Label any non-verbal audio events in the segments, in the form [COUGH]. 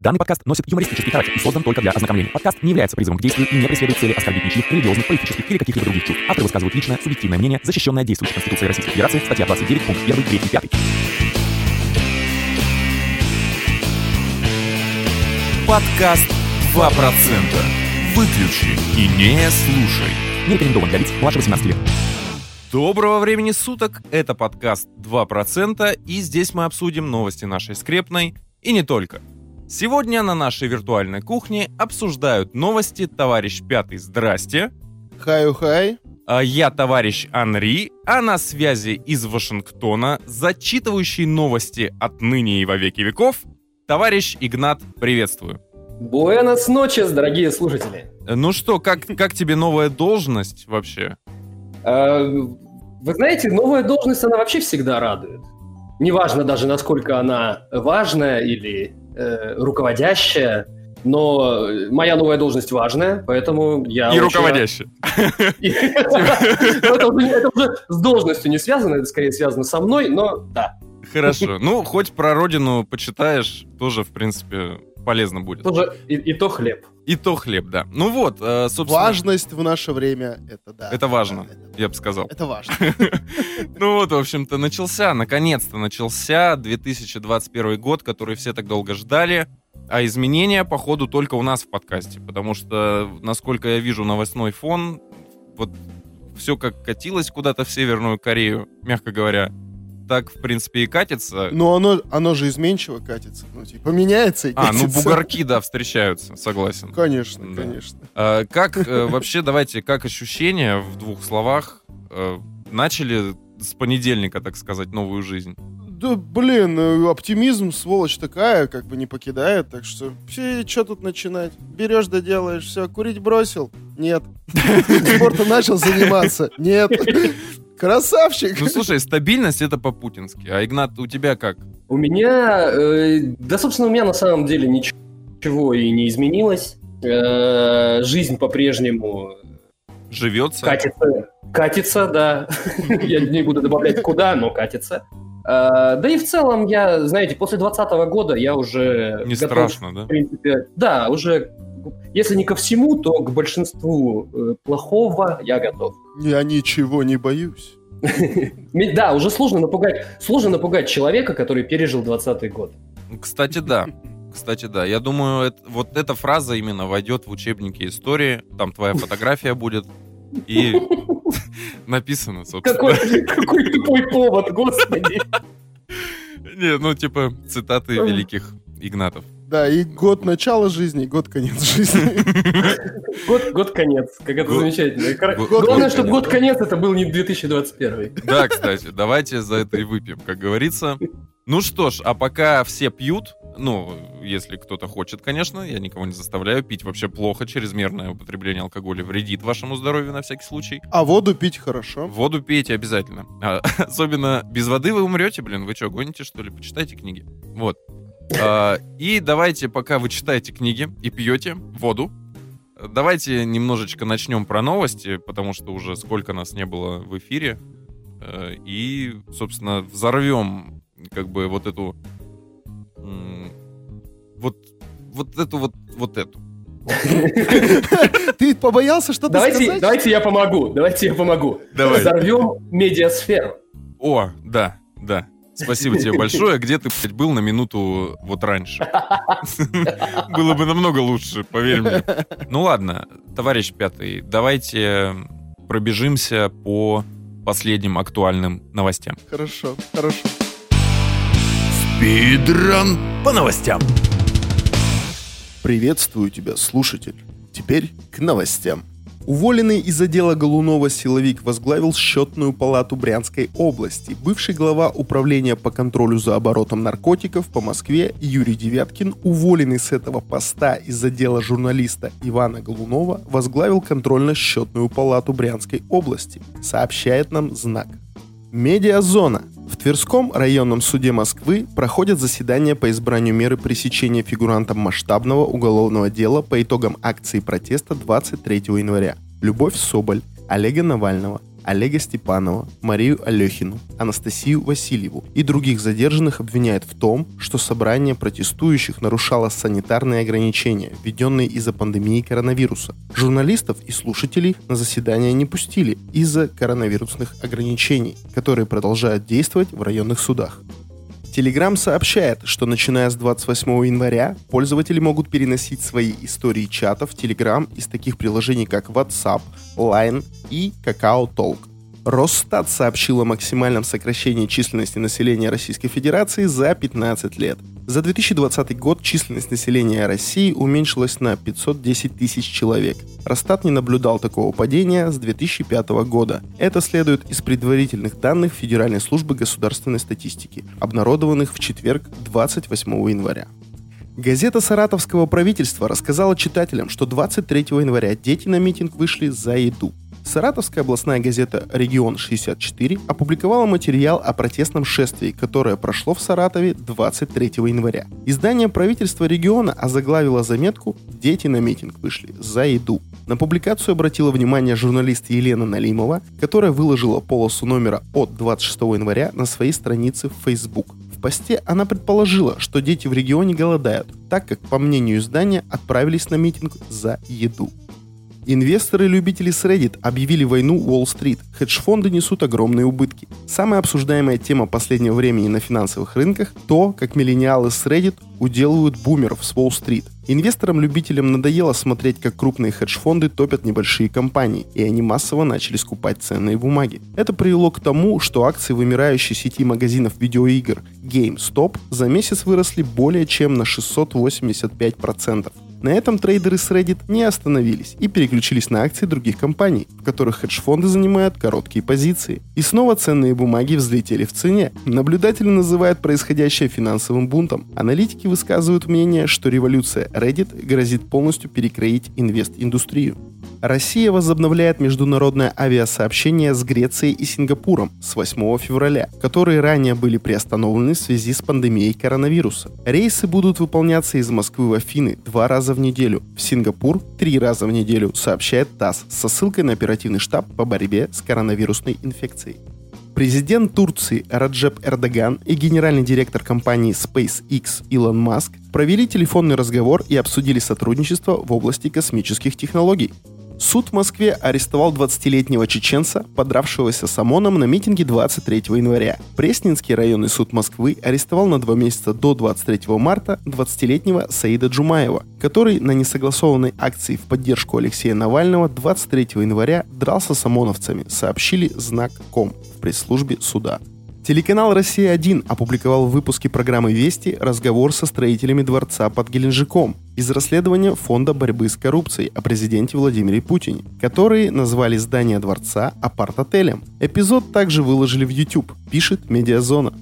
Данный подкаст носит юмористический характер и создан только для ознакомления. Подкаст не является призывом к действию и не преследует цели оскорбить ничьих религиозных, политических или каких-либо других чувств. Авторы высказывают личное, субъективное мнение, защищенное действующей Конституцией Российской Федерации, статья 29, пункт 1, 3 и 5. Подкаст 2%. Выключи и не слушай. Не рекомендован для лиц младше 18 лет. Доброго времени суток, это подкаст 2%, и здесь мы обсудим новости нашей скрепной, и не только. Сегодня на нашей виртуальной кухне обсуждают новости товарищ Пятый «Здрасте», Хаю-хай. а я товарищ Анри, а на связи из Вашингтона, зачитывающий новости отныне и во веки веков, товарищ Игнат, приветствую. Буэнос ночес, дорогие слушатели. Ну что, как, как тебе новая должность вообще? Э, Вы знаете, новая должность, она вообще всегда радует. Неважно даже, насколько она важная или э, руководящая, но моя новая должность важная, поэтому я... и руководящий. [LAUGHS] [LAUGHS] это уже с должностью не связано, это скорее связано со мной, но да, Хорошо. Ну, хоть про родину почитаешь, тоже, в принципе, полезно будет. тоже и, и то хлеб. И то хлеб, да. Ну вот, э, собственно, Важность в наше время, это да. Это важно. Да, это- я бы сказал. Это важно. [LAUGHS] Ну вот, в общем-то, начался, наконец-то начался 2021 год, который все так долго ждали. А изменения, походу, только у нас в подкасте. Потому что, насколько я вижу новостной фон, вот все как катилось куда-то в Северную Корею, мягко говоря, так, в принципе, и катится. Но оно, оно же изменчиво катится. Ну, типа, меняется и А, ну катится. бугорки, да, встречаются, согласен. Конечно, Да. конечно. А, Как э, вообще, давайте, как ощущения в двух словах э, начали с понедельника, так сказать, новую жизнь? Да, блин, э, оптимизм, сволочь такая, как бы не покидает, так что что тут начинать? Берешь да делаешь, все, курить бросил? Нет. Спортом начал заниматься? Нет. Красавчик. Ну, слушай, стабильность это по-путински. А, Игнат, у тебя как? У меня, э, да, собственно, у меня на самом деле ничего и не изменилось. Э, жизнь по-прежнему Живется? катится, катится, да. [LAUGHS] Я не буду добавлять куда, но катится. Э, Да и в целом я, знаете, после 2020 года я уже Не готов, страшно, да? в принципе, да, уже, если не ко всему, то к большинству э, плохого я готов. Я ничего не боюсь. [LAUGHS] Да, уже сложно напугать, сложно напугать человека, который пережил 20 год. Кстати, да. [LAUGHS] Кстати, да. Я думаю, это- вот эта фраза именно войдет в учебники истории. Там твоя фотография будет. И [LAUGHS] написано, собственно. Какой, какой тупой повод, господи. Не, ну, типа, цитаты великих Игнатов. Да, и год начала жизни, и год конец жизни. [LAUGHS] Год, год конец. Как это Год- замечательно. Главное, год чтобы год конец это был не 2021. Да, кстати, давайте за это и выпьем, как говорится. Ну что ж, а пока все пьют, ну, если кто-то хочет, конечно, я никого не заставляю пить вообще плохо, чрезмерное употребление алкоголя вредит вашему здоровью на всякий случай. А воду пить хорошо. Воду пейте обязательно. А, [LAUGHS] особенно без воды вы умрете, блин. Вы что, гоните, что ли? Почитайте книги. Вот. А, и давайте, пока вы читаете книги и пьете воду, давайте немножечко начнем про новости, потому что уже сколько нас не было в эфире. Э, И, собственно, взорвем как бы вот эту... Вот, вот эту вот, вот эту. Ты побоялся что-то Давайте, сказать? давайте я помогу. Давайте я помогу. Давай. Взорвем медиасферу. О, да, да. Спасибо тебе большое. Где ты, блядь, был на минуту вот раньше? [LAUGHS] Было бы намного лучше, поверь мне. Ну ладно, товарищ пятый, давайте пробежимся по последним актуальным новостям. Хорошо, хорошо. Спидран по новостям. Приветствую тебя, слушатель. Теперь к новостям. Уволенный из отдела Голунова силовик возглавил счетную палату Брянской области. Бывший глава управления по контролю за оборотом наркотиков по Москве Юрий Девяткин, уволенный с этого поста из отдела журналиста Ивана Голунова, возглавил контрольно-счетную палату Брянской области, сообщает нам знак. Медиазона. В Тверском районном суде Москвы проходят заседания по избранию меры пресечения фигурантам масштабного уголовного дела по итогам акции протеста 23 января. Любовь Соболь, Олега Навального, Олега Степанова, Марию Алехину, Анастасию Васильеву и других задержанных обвиняют в том, что собрание протестующих нарушало санитарные ограничения, введенные из-за пандемии коронавируса. Журналистов и слушателей на заседание не пустили из-за коронавирусных ограничений, которые продолжают действовать в районных судах. Telegram сообщает, что начиная с 28 января пользователи могут переносить свои истории чатов в Telegram из таких приложений, как WhatsApp, Line и Kakao Talk. Росстат сообщил о максимальном сокращении численности населения Российской Федерации за 15 лет. За 2020 год численность населения России уменьшилась на 510 тысяч человек. Росстат не наблюдал такого падения с 2005 года. Это следует из предварительных данных Федеральной службы государственной статистики, обнародованных в четверг 28 января. Газета саратовского правительства рассказала читателям, что 23 января дети на митинг вышли за еду. Саратовская областная газета «Регион-64» опубликовала материал о протестном шествии, которое прошло в Саратове 23 января. Издание правительства региона озаглавило заметку «Дети на митинг вышли за еду». На публикацию обратила внимание журналист Елена Налимова, которая выложила полосу номера от 26 января на своей странице в Facebook. В посте она предположила, что дети в регионе голодают, так как, по мнению издания, отправились на митинг за еду. Инвесторы-любители с Reddit объявили войну Уолл-стрит. Хедж-фонды несут огромные убытки. Самая обсуждаемая тема последнего времени на финансовых рынках – то, как миллениалы с Reddit уделывают бумеров с Уолл-стрит. Инвесторам-любителям надоело смотреть, как крупные хедж-фонды топят небольшие компании, и они массово начали скупать ценные бумаги. Это привело к тому, что акции вымирающей сети магазинов видеоигр GameStop за месяц выросли более чем на 685%. На этом трейдеры с Reddit не остановились и переключились на акции других компаний, в которых хедж-фонды занимают короткие позиции. И снова ценные бумаги взлетели в цене. Наблюдатели называют происходящее финансовым бунтом. Аналитики высказывают мнение, что революция Reddit грозит полностью перекроить инвест-индустрию. Россия возобновляет международное авиасообщение с Грецией и Сингапуром с 8 февраля, которые ранее были приостановлены в связи с пандемией коронавируса. Рейсы будут выполняться из Москвы в Афины два раза в неделю, в Сингапур три раза в неделю, сообщает ТАСС со ссылкой на оперативный штаб по борьбе с коронавирусной инфекцией. Президент Турции Раджеп Эрдоган и генеральный директор компании SpaceX Илон Маск провели телефонный разговор и обсудили сотрудничество в области космических технологий. Суд в Москве арестовал 20-летнего чеченца, подравшегося с ОМОНом на митинге 23 января. Пресненский районный суд Москвы арестовал на два месяца до 23 марта 20-летнего Саида Джумаева, который на несогласованной акции в поддержку Алексея Навального 23 января дрался с ОМОНовцами, сообщили знак.ком в пресс-службе суда. Телеканал «Россия-1» опубликовал в выпуске программы «Вести» разговор со строителями дворца под Геленджиком из расследования Фонда борьбы с коррупцией о президенте Владимире Путине, которые назвали здание дворца апарт-отелем. Эпизод также выложили в YouTube, пишет Медиазона.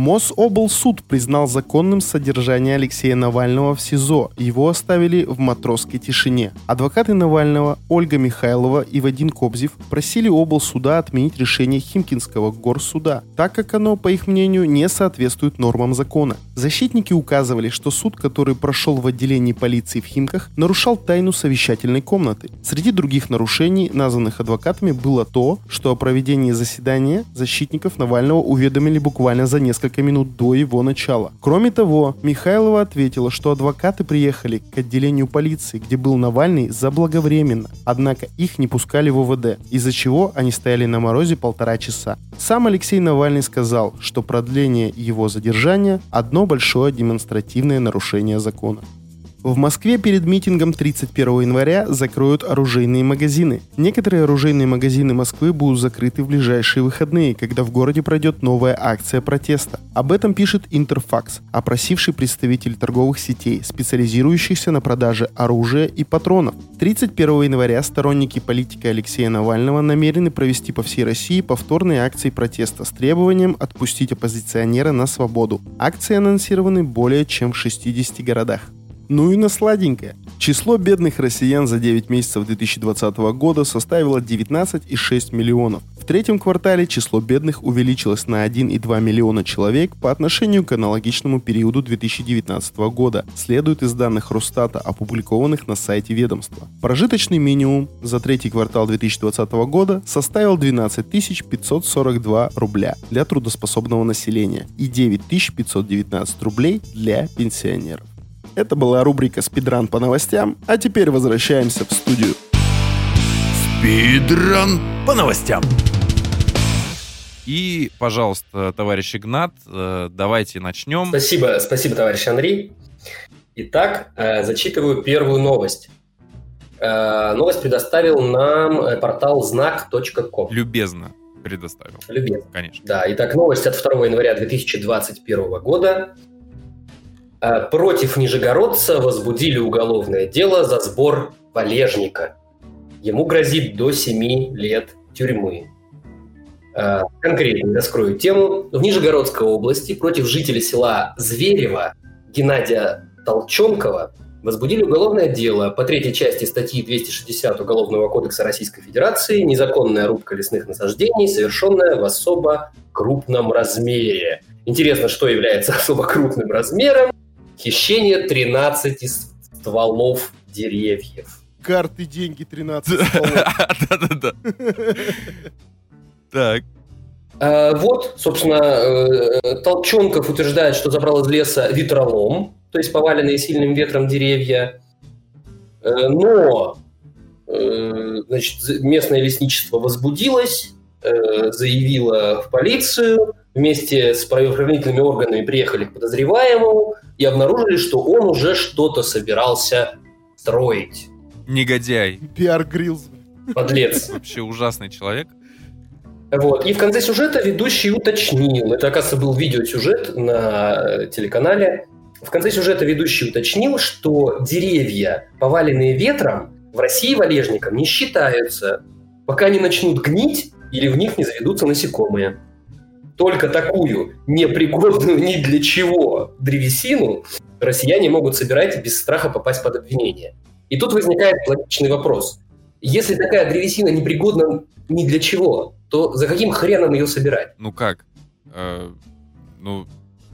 Мособлсуд признал законным содержание Алексея Навального в СИЗО. Его оставили в матросской тишине. Адвокаты Навального Ольга Михайлова и Вадим Кобзев просили облсуда отменить решение Химкинского горсуда, так как оно, по их мнению, не соответствует нормам закона. Защитники указывали, что суд, который прошел в отделении полиции в Химках, нарушал тайну совещательной комнаты. Среди других нарушений, названных адвокатами, было то, что о проведении заседания защитников Навального уведомили буквально за несколько несколько минут до его начала. Кроме того, Михайлова ответила, что адвокаты приехали к отделению полиции, где был Навальный, заблаговременно, однако их не пускали в ОВД, из-за чего они стояли на морозе полтора часа. Сам Алексей Навальный сказал, что продление его задержания – одно большое демонстративное нарушение закона. В Москве перед митингом 31 января закроют оружейные магазины. Некоторые оружейные магазины Москвы будут закрыты в ближайшие выходные, когда в городе пройдет новая акция протеста. Об этом пишет Интерфакс, опросивший представитель торговых сетей, специализирующихся на продаже оружия и патронов. 31 января сторонники политики Алексея Навального намерены провести по всей России повторные акции протеста с требованием отпустить оппозиционера на свободу. Акции анонсированы более чем в 60 городах. Ну и на сладенькое. Число бедных россиян за 9 месяцев 2020 года составило 19,6 миллионов. В третьем квартале число бедных увеличилось на 1,2 миллиона человек по отношению к аналогичному периоду 2019 года, следует из данных Росстата, опубликованных на сайте ведомства. Прожиточный минимум за третий квартал 2020 года составил 12 542 рубля для трудоспособного населения и 9 519 рублей для пенсионеров. Это была рубрика «Спидран по новостям», а теперь возвращаемся в студию. Спидран по новостям. И, пожалуйста, товарищ Игнат, э, давайте начнем. Спасибо, спасибо, товарищ Андрей. Итак, э, зачитываю первую новость. Э, новость предоставил нам портал знак.ком. Любезно предоставил. Любезно. Конечно. Да, итак, новость от 2 января 2021 года. Против нижегородца возбудили уголовное дело за сбор валежника. Ему грозит до 7 лет тюрьмы. Э, конкретно раскрою тему. В Нижегородской области против жителя села Зверева Геннадия Толченкова возбудили уголовное дело по третьей части статьи 260 Уголовного кодекса Российской Федерации «Незаконная рубка лесных насаждений, совершенная в особо крупном размере». Интересно, что является особо крупным размером? Хищение 13 стволов деревьев. Карты, деньги, 13 стволов. [LAUGHS] Да-да-да. [LAUGHS] Так. А, вот, собственно, э, Толченков утверждает, что забрал из леса ветролом, то есть поваленные сильным ветром деревья. Э, но э, значит, местное лесничество возбудилось, заявило в полицию, вместе с правоохранительными органами приехали к подозреваемому и обнаружили, что он уже что-то собирался строить. Негодяй. Пиар Грилз. Подлец. [LAUGHS] Вообще ужасный человек. Вот. И в конце сюжета ведущий уточнил, это, оказывается, был видеосюжет на телеканале, в конце сюжета ведущий уточнил, что деревья, поваленные ветром, в России валежником не считаются, пока не начнут гнить или в них не заведутся насекомые. Только такую непригодную ни для чего древесину россияне могут собирать без страха попасть под обвинение. И тут возникает логичный вопрос. Если такая древесина непригодна ни для чего, то за каким хреном ее собирать? Ну как? Э, ну,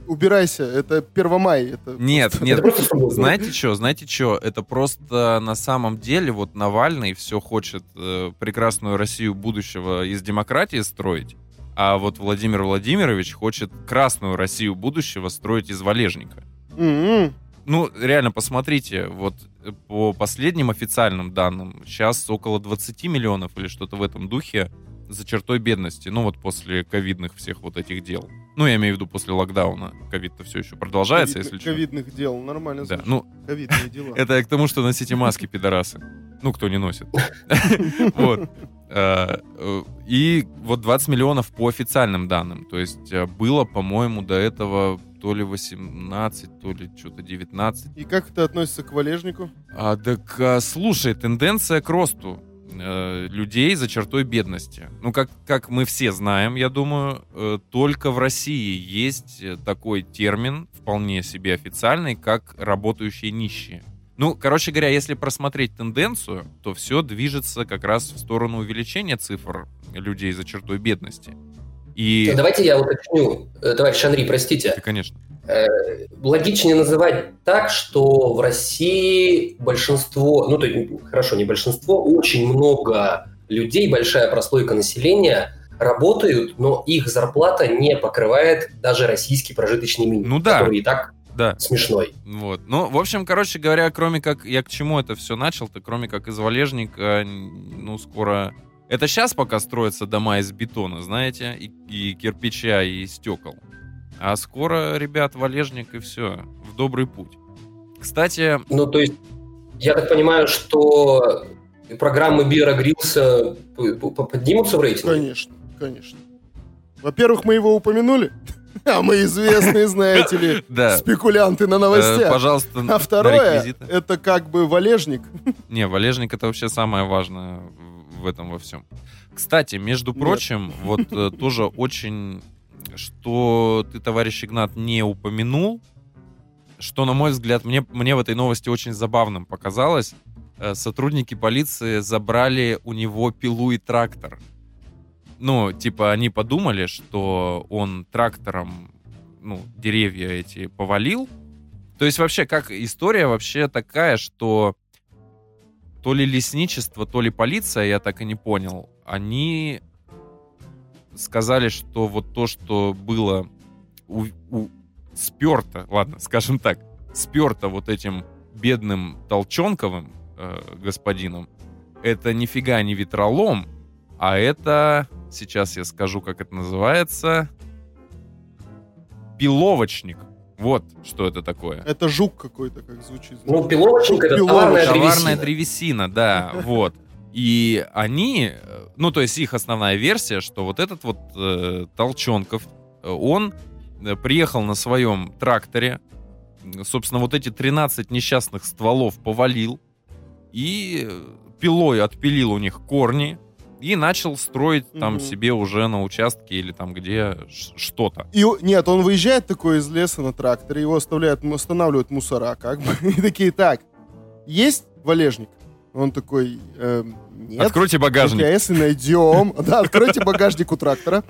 убирайся, это Первомай. Это нет, просто... нет, это просто знаете что, знаете что, это просто на самом деле вот Навальный все хочет э, прекрасную Россию будущего из демократии строить, а вот Владимир Владимирович хочет красную Россию будущего строить из валежника. Mm-hmm. Ну, реально, посмотрите, вот э, по последним официальным данным, сейчас около 20 миллионов или что-то в этом духе за чертой бедности. Ну вот после ковидных всех вот этих дел. Ну, я имею в виду после локдауна. Ковид-то все еще продолжается, Ковид, если что. Ковидных дел, нормально. Да, ну, Ковидные дела. [LAUGHS] это к тому, что носите маски, пидорасы. Ну, кто не носит. [LAUGHS] Вот. А, э, И вот 20 миллионов по официальным данным. То есть э, было, по-моему, до этого то ли 18, то ли что-то 19. И как это относится к валежнику? А, так, а, слушай, тенденция к росту э, людей за чертой бедности. Ну, как, как мы все знаем, я думаю, э, только в России есть э, такой термин, вполне себе официальный, как работающие нищие. Ну, короче говоря, если просмотреть тенденцию, то все движется как раз в сторону увеличения цифр людей за чертой бедности. И... Давайте я уточню, товарищ Андрей, простите. Да, конечно. Э, логичнее называть так, что в России большинство, ну то есть, хорошо, не большинство, очень много людей, большая прослойка населения работают, но их зарплата не покрывает даже российский прожиточный минимум, Ну да. который и так Да. смешной. Вот. Ну, в общем, короче говоря, кроме как я к чему это все начал-то, кроме как из валежника, ну, скоро... Это сейчас пока строятся дома из бетона, знаете, и, и кирпича, и стекол. А скоро, ребят, валежник и все, в добрый путь. Кстати, Ну, то есть, я так понимаю, что программы Бира Грилса п- поднимутся в рейтинге? Конечно, конечно. Во-первых, мы его упомянули, [LAUGHS] а мы известные, знаете ли, [LAUGHS] да, спекулянты на э, новостях. пожалуйста, А на второе, это как бы валежник. [LAUGHS] Не, валежник это вообще самое важное в- этом во всем. Кстати, между Нет. прочим, вот э, тоже очень, что ты, товарищ Игнат, не упомянул, что, на мой взгляд, мне, мне в этой новости очень забавным показалось. Э, Сотрудники полиции забрали у него пилу и трактор. ну, типа, они подумали, что он трактором, ну, деревья эти повалил. То есть вообще, как история вообще такая, что то ли лесничество, то ли полиция, я так и не понял, они сказали, что вот то, что было у, у, сперто, ладно, [LAUGHS] скажем так, сперто вот этим бедным Толчонковым э, господином, это нифига не ветролом, а это, сейчас я скажу, как это называется, пиловочник. Вот что это такое. Это жук какой-то, как звучит. Ну, пиловочник это Пиловочник. товарная Товарная древесина. древесина, да, [LAUGHS] вот. И они, э, ну, то есть их основная версия, что вот этот вот э, Толчонков, э, он э, приехал на своем тракторе, собственно, вот эти 13 несчастных стволов повалил и пилой отпилил у них корни и начал строить там Мгм. себе уже на участке или там где что-то. И, нет, он выезжает такой из леса на тракторе, его оставляют, останавливают мусора, как бы, [LAUGHS] и такие, так, есть валежник? Он такой, «Эм, нет. Откройте багажник. А если найдем, да, откройте багажник у трактора,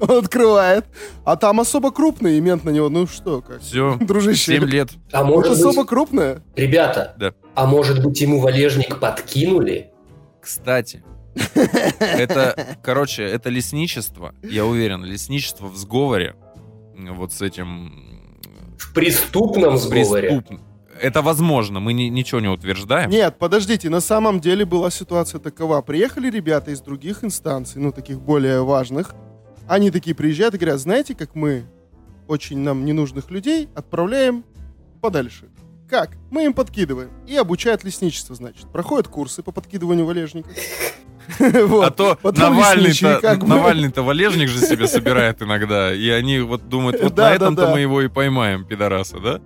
он открывает, а там особо крупный, и мент на него, ну что, как, Все, дружище, 7 лет. А может особо крупное? ребята, Да. а может быть ему валежник подкинули? Кстати, это, короче, это лесничество, я уверен, лесничество в сговоре, вот с этим В преступном сговоре? Это возможно, мы ни- ничего не утверждаем. Нет, подождите, на самом деле была ситуация такова. Приехали ребята из других инстанций, ну, таких более важных. Они такие приезжают и говорят, знаете, как мы очень нам ненужных людей отправляем подальше. Как? Мы им подкидываем. И обучают лесничество, значит. Проходят курсы по подкидыванию валежников. [LAUGHS] Вот. А то Навальный-то, валежник же себе собирает иногда, и они вот думают, вот на этом-то мы его и поймаем, пидораса, да?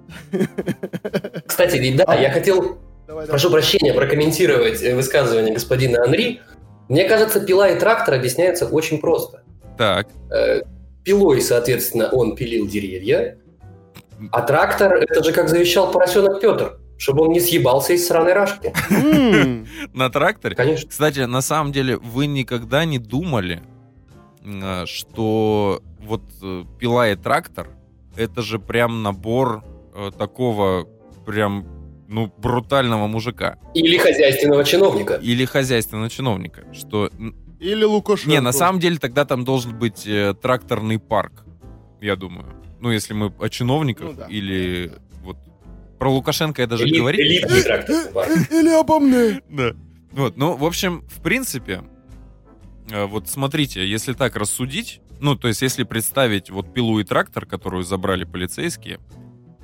Кстати, да, я хотел, прошу прощения, прокомментировать э, высказывание господина Анри. Мне кажется, пила и трактор объясняются очень просто. Так, Э, Пилой, соответственно, он пилил деревья, а трактор, это же как завещал поросенок Петр, чтобы он не съебался из сраной рашки. На тракторе. Конечно. Кстати, на самом деле, вы никогда не думали, м, что вот э, пила и трактор это же прям набор э, такого прям ну брутального мужика Или хозяйственного чиновника. или хозяйственного чиновника, что Или Лукашенко. не на самом деле тогда там должен быть э, тракторный парк, я думаю. Ну если мы о чиновниках Ну да. или вот про Лукашенко я даже Эли- говорить. не элитный трактор. бар. Э, Или обо мне. [LAUGHS] Да. Вот, ну, в общем, в принципе, э, вот смотрите, если так рассудить, ну, то есть, если представить вот пилу и трактор, которую забрали полицейские,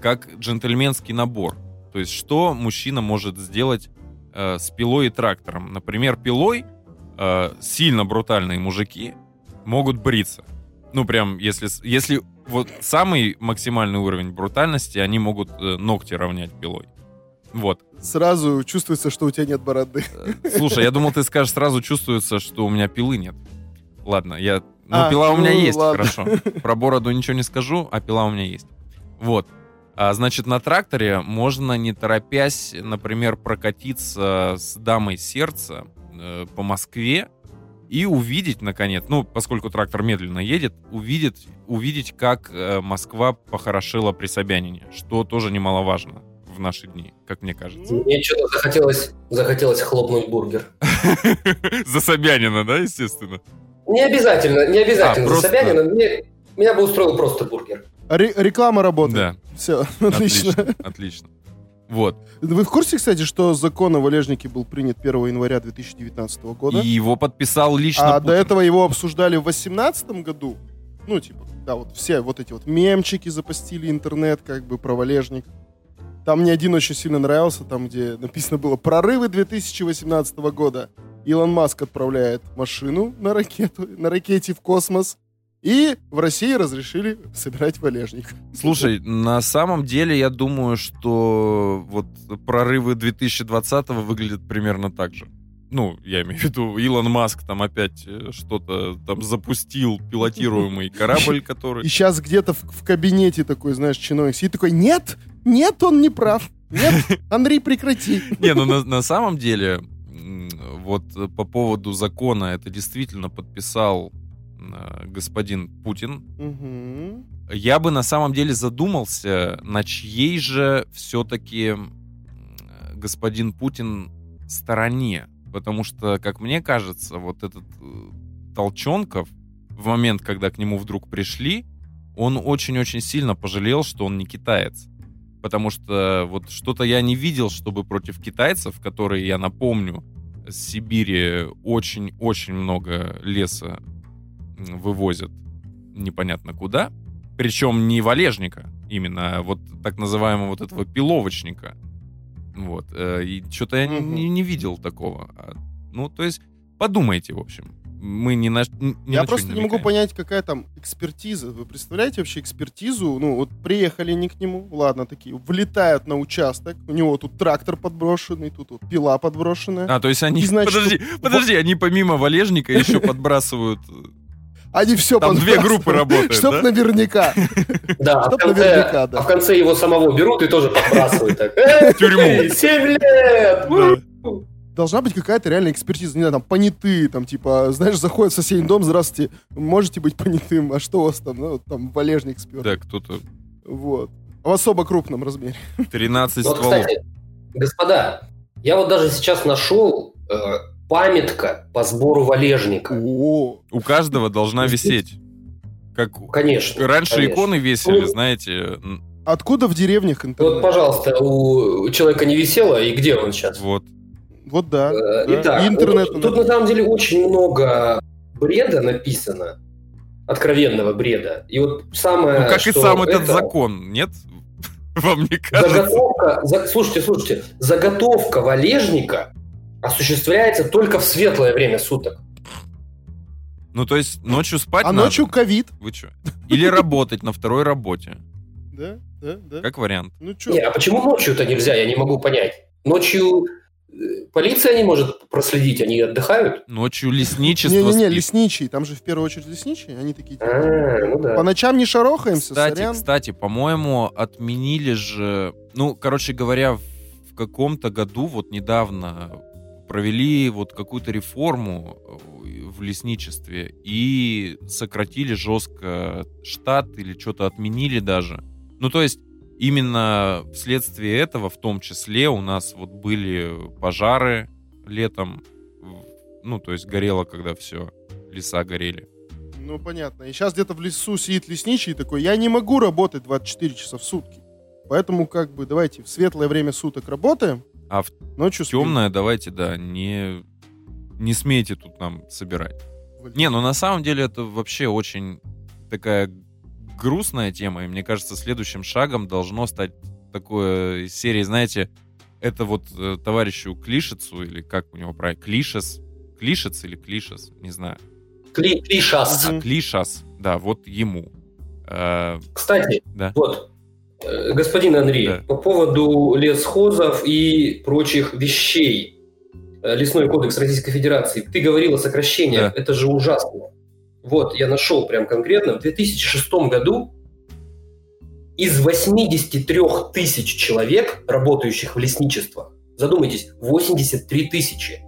как джентльменский набор. То есть, что мужчина может сделать э, с пилой и трактором? Например, пилой э, сильно брутальные мужики могут бриться. Ну, прям, если, если вот самый максимальный уровень брутальности, они могут э, ногти равнять пилой. Вот. Сразу чувствуется, что у тебя нет бороды. Э, Слушай, я думал, ты скажешь, сразу чувствуется, что у меня пилы нет. Ладно, я... Ну, А, пила у меня ну, есть, ладно. хорошо. Про бороду ничего не скажу, а пила у меня есть. Вот. А, значит, на тракторе можно, не торопясь, например, прокатиться с дамой сердца э, по Москве и увидеть, наконец, ну, поскольку трактор медленно едет, увидеть, увидеть как э, Москва похорошела при Собянине, что тоже немаловажно в наши дни, как мне кажется. Мне что-то захотелось, захотелось хлопнуть бургер. [LAUGHS] За Собянина, да, естественно? Не обязательно, не обязательно А, за Собянина. Мне, меня бы устроил просто бургер. Ре- реклама работает. Да, Все, [LAUGHS] отлично. отлично, отлично. Вот. Вы в курсе, кстати, что закон о валежнике был принят 1 января 2019 года? И его подписал лично а Путин. до этого его обсуждали в 2018 году. Ну, типа, да, вот все вот эти вот мемчики запостили интернет, как бы, про валежник. Там мне один очень сильно нравился, там, где написано было «Прорывы 2018 года». Илон Маск отправляет машину на ракету, на ракете в космос. И в России разрешили собирать валежник. Слушай, на самом деле я думаю, что вот прорывы 2020 выглядят примерно так же. Ну, я имею в виду, Илон Маск там опять э, что-то там запустил, пилотируемый [LAUGHS] корабль, И который... сейчас где-то в, в кабинете такой, знаешь, чиновник сидит такой, нет, нет, он не прав. Нет, [LAUGHS] Андрей, прекрати. Не, ну на, на самом деле, вот по поводу закона это действительно подписал господин Путин. Мгм. Я бы на самом деле задумался, на чьей же все-таки господин Путин стороне. Потому что, как мне кажется, вот этот э, Толченков в момент, когда к нему вдруг пришли, он очень-очень сильно пожалел, что он не китаец. Потому что вот что-то я не видел, чтобы против китайцев, которые, я напомню, с Сибири очень-очень много леса вывозят непонятно куда. Причем не валежника именно, а вот так называемого вот этого пиловочника. Вот. э, И что-то я Мгм. не, не видел такого. А, Ну, то есть, подумайте, в общем. Мы не на, ни на Я чё просто не могу понять, какая там экспертиза. Вы представляете вообще экспертизу? Ну, вот приехали не к нему, ладно, такие, влетают на участок, у него тут трактор подброшенный, тут вот пила подброшенная. А, то есть они... И значит, подожди, подожди, они помимо валежника еще подбрасывают... Они все Там две группы работают, Чтоб да? наверняка. Да, а в, Чтоб конце, наверняка, да. а в конце его самого берут и тоже подбрасывают так. [LAUGHS] «Эй, тюрьму. Семь лет! Должна быть какая-то реальная экспертиза. Не знаю, там, понятые, там, типа, знаешь, заходят в соседний дом, здравствуйте, можете быть понятым, а что у вас там? Ну, там валежник спер. Да, кто-то Вот. В особо крупном размере. 13 Вот, стволов. кстати, господа, я вот даже сейчас нашел э, памятка по сбору валежника. О, У каждого должна висеть. Как Конечно. раньше конечно. иконы весили, Ну, знаете, откуда в деревнях Вот, интернет? пожалуйста, у человека не висело, и где он сейчас? вот. Вот да. Э, да. Итак, И интернет. вот тут на самом деле очень много бреда написано, откровенного бреда. И вот самое, Ну, как и сам этот это- закон, нет? [LAUGHS] Вам не кажется? Заготовка, за- слушайте, слушайте, заготовка валежника осуществляется только в светлое время суток. Ну, то есть ночью спать А надо? ночью ковид. Вы что? Или работать на второй работе. Да, да, да. Как вариант. Ну что? Не, а почему ночью-то нельзя, я не могу понять. Ночью э, полиция не может проследить, они отдыхают? Ночью лесничество Не-не-не, лесничий. Там же в первую очередь лесничие. Они такие, типа, А, ну да. по ночам не шарохаемся, Кстати, сорян. кстати, по-моему, отменили же... Ну, короче говоря, в каком-то году, вот недавно, провели вот какую-то реформу э, в лесничестве и сократили жестко штат или что-то отменили даже. Ну, то есть именно вследствие этого, в том числе, у нас вот были пожары летом, ну, то есть горело, когда все, леса горели. Ну, понятно. И сейчас где-то в лесу сидит лесничий такой, я не могу работать 24 часа в сутки. Поэтому, как бы, давайте в светлое время суток работаем, А в ночью спим. темное давайте, да, не, не смейте тут нам собирать. Блин. Не, ну на самом деле это вообще очень такая грустная тема, и мне кажется, следующим шагом должно стать такое из серии, знаете, это вот э, товарищу Клишецу, или как у него правильно, Клишес, Клишец или Клишес, не знаю. Кли- Клишас. А, Клишас, да, вот ему. Э, Кстати, Да. вот, господин Андрей, Да. по поводу лесхозов и прочих вещей. Э, Лесной кодекс Российской Федерации. Ты говорил о сокращении. Да. Это же ужасно. Вот, я нашел прям конкретно. В 2006 году из 83 тысяч человек, работающих в лесничествах, задумайтесь, 83 тысячи,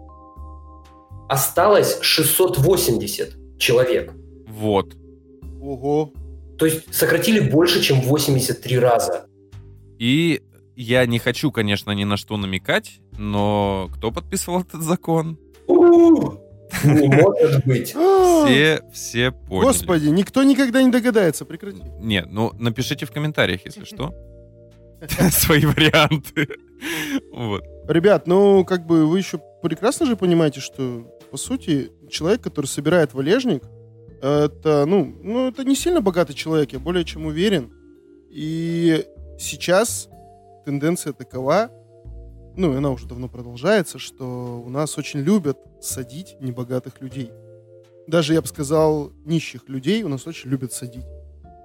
осталось 680 человек. вот. Ого. То есть сократили больше, чем 83 раза. И я не хочу, конечно, ни на что намекать, но кто подписывал этот закон? Не может быть. [LAUGHS] А, Все, все поняли. Господи, никто никогда не догадается, прекрати. Не, ну напишите в комментариях, если что. [LAUGHS] [LAUGHS] Свои варианты. Вот. Ребят, ну, как бы вы еще прекрасно же понимаете, что, по сути, человек, который собирает валежник, это, ну, ну, это не сильно богатый человек, я более чем уверен. И сейчас тенденция такова, ну, и она уже давно продолжается, что у нас очень любят садить небогатых людей. Даже, я бы сказал, нищих людей у нас очень любят садить.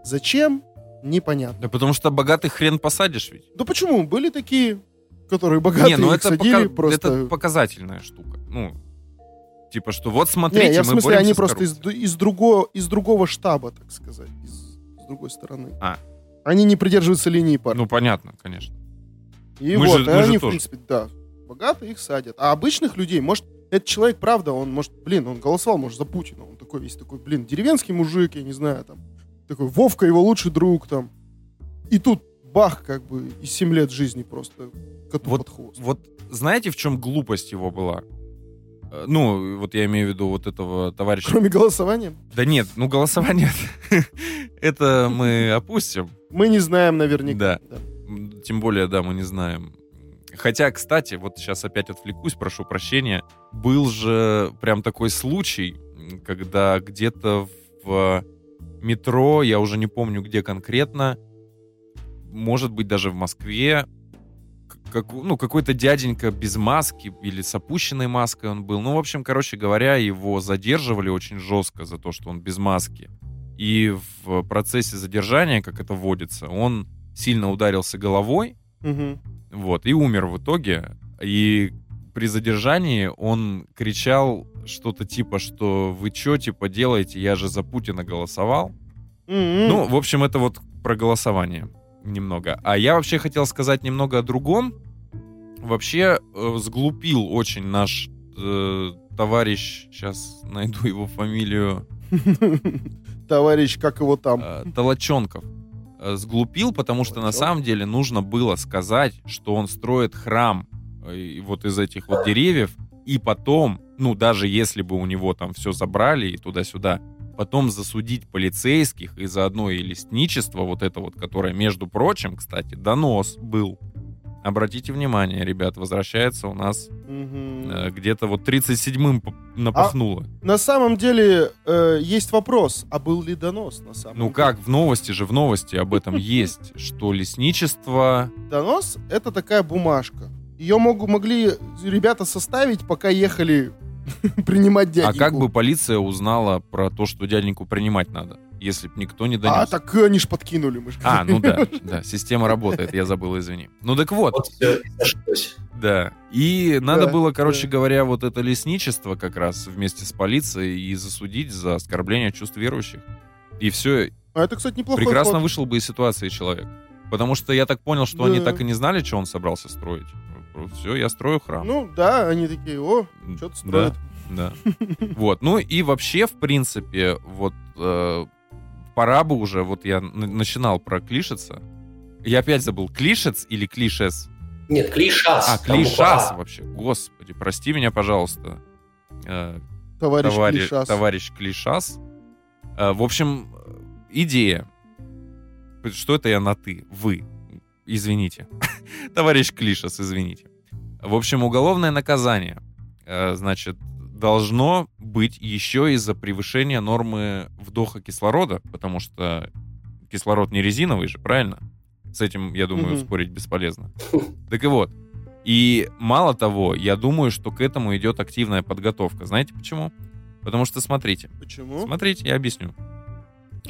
Зачем? Непонятно. Да потому что богатый хрен посадишь ведь. Да почему? Были такие, которые богатые не, ну это, садили, пока- просто... это показательная штука. Ну, типа, что вот смотрите, Не, я в мы смысле, боремся они просто из, из, другого, из другого штаба, так сказать, из, с другой стороны. А. Они не придерживаются линии партии. Ну, понятно, конечно. и мы вот, же- и они, в тоже. принципе, да, богатые их садят. А обычных людей, может, этот человек, правда, он может, блин, он голосовал, может, за Путина. Он такой весь такой, блин, деревенский мужик, я не знаю, там, такой, Вовка его лучший друг, там. И тут бах, как бы, и 7 лет жизни просто коту Вот- под хвост. Вот знаете, в чем глупость его была? Э, Ну, вот я имею в виду вот этого товарища. Кроме голосования, Да нет, ну голосование это мы опустим. мы не знаем наверняка. Да. М, Тем более, да, мы не знаем. Хотя, кстати, вот сейчас опять отвлекусь, прошу прощения. Был же прям такой случай, когда где-то в метро, я уже не помню где конкретно, может быть даже в Москве, как, ну, какой-то дяденька без маски или с опущенной маской он был. Ну, в общем, короче говоря, его задерживали очень жестко за то, что он без маски. И в процессе задержания, как это водится, он сильно ударился головой, Мгм. вот, и умер в итоге. И при задержании он кричал что-то типа, что вы что, типа, делаете, я же за Путина голосовал. М-м. Ну, в общем, это вот про голосование немного. А я вообще хотел сказать немного о другом. Вообще э, сглупил очень наш э, товарищ, сейчас найду его фамилию, [LAUGHS] Товарищ, как его там? э, Толоченков. Э, Сглупил, потому что на самом деле нужно было сказать, что он строит храм э, вот из этих вот деревьев, и потом, ну даже если бы у него там все забрали и туда-сюда, потом засудить полицейских и заодно и лесничество, вот это вот, которое, между прочим, кстати, донос был. Обратите внимание, ребят, возвращается у нас э, где-то вот 37-м п- напахнуло. На самом деле э, есть вопрос, а был ли донос на самом Ну деле? как, в новости же, в новости об этом [LAUGHS] есть, что лесничество... Донос — это такая бумажка. Ее могу, могли ребята составить, пока ехали [LAUGHS] принимать А дяденьку. как бы полиция узнала про то, что дяденьку принимать надо, если бы никто не донес? А, так они ж подкинули. Мы ж А, ну да, да, система работает, я забыл, извини. Ну так вот, Вот все, и сошлось. да. И надо Да, было, короче да. говоря, вот это лесничество как раз вместе с полицией и засудить за оскорбление чувств верующих. И все, А это, кстати, неплохой прекрасно ход. вышел бы из ситуации человек. Потому что я так понял, что они Да. так и не знали, что он собрался строить. Все, я строю храм. Ну да, они такие, о, что-то строят. Да. [LAUGHS] Вот. Ну и вообще, в принципе, вот э, пора бы уже, вот я начинал про клишеца. Я опять забыл, клишец или клишес? Нет, клишас. А, клишас А. вообще. Господи, прости меня, пожалуйста. Э, Товарищ товарищ, Клишас. товарищ Клишас. Э, в общем, идея. Что это я на ты? Вы. Извините. [LAUGHS] товарищ Клишас, извините. В общем, уголовное наказание, э, значит, должно быть еще из-за превышения нормы вдоха кислорода, потому что кислород не резиновый же, правильно? С этим, я думаю, Мгм. спорить бесполезно. [LAUGHS] Так и вот. И мало того, я думаю, что к этому идет активная подготовка. Знаете почему? Потому что, смотрите, Почему? смотрите, я объясню.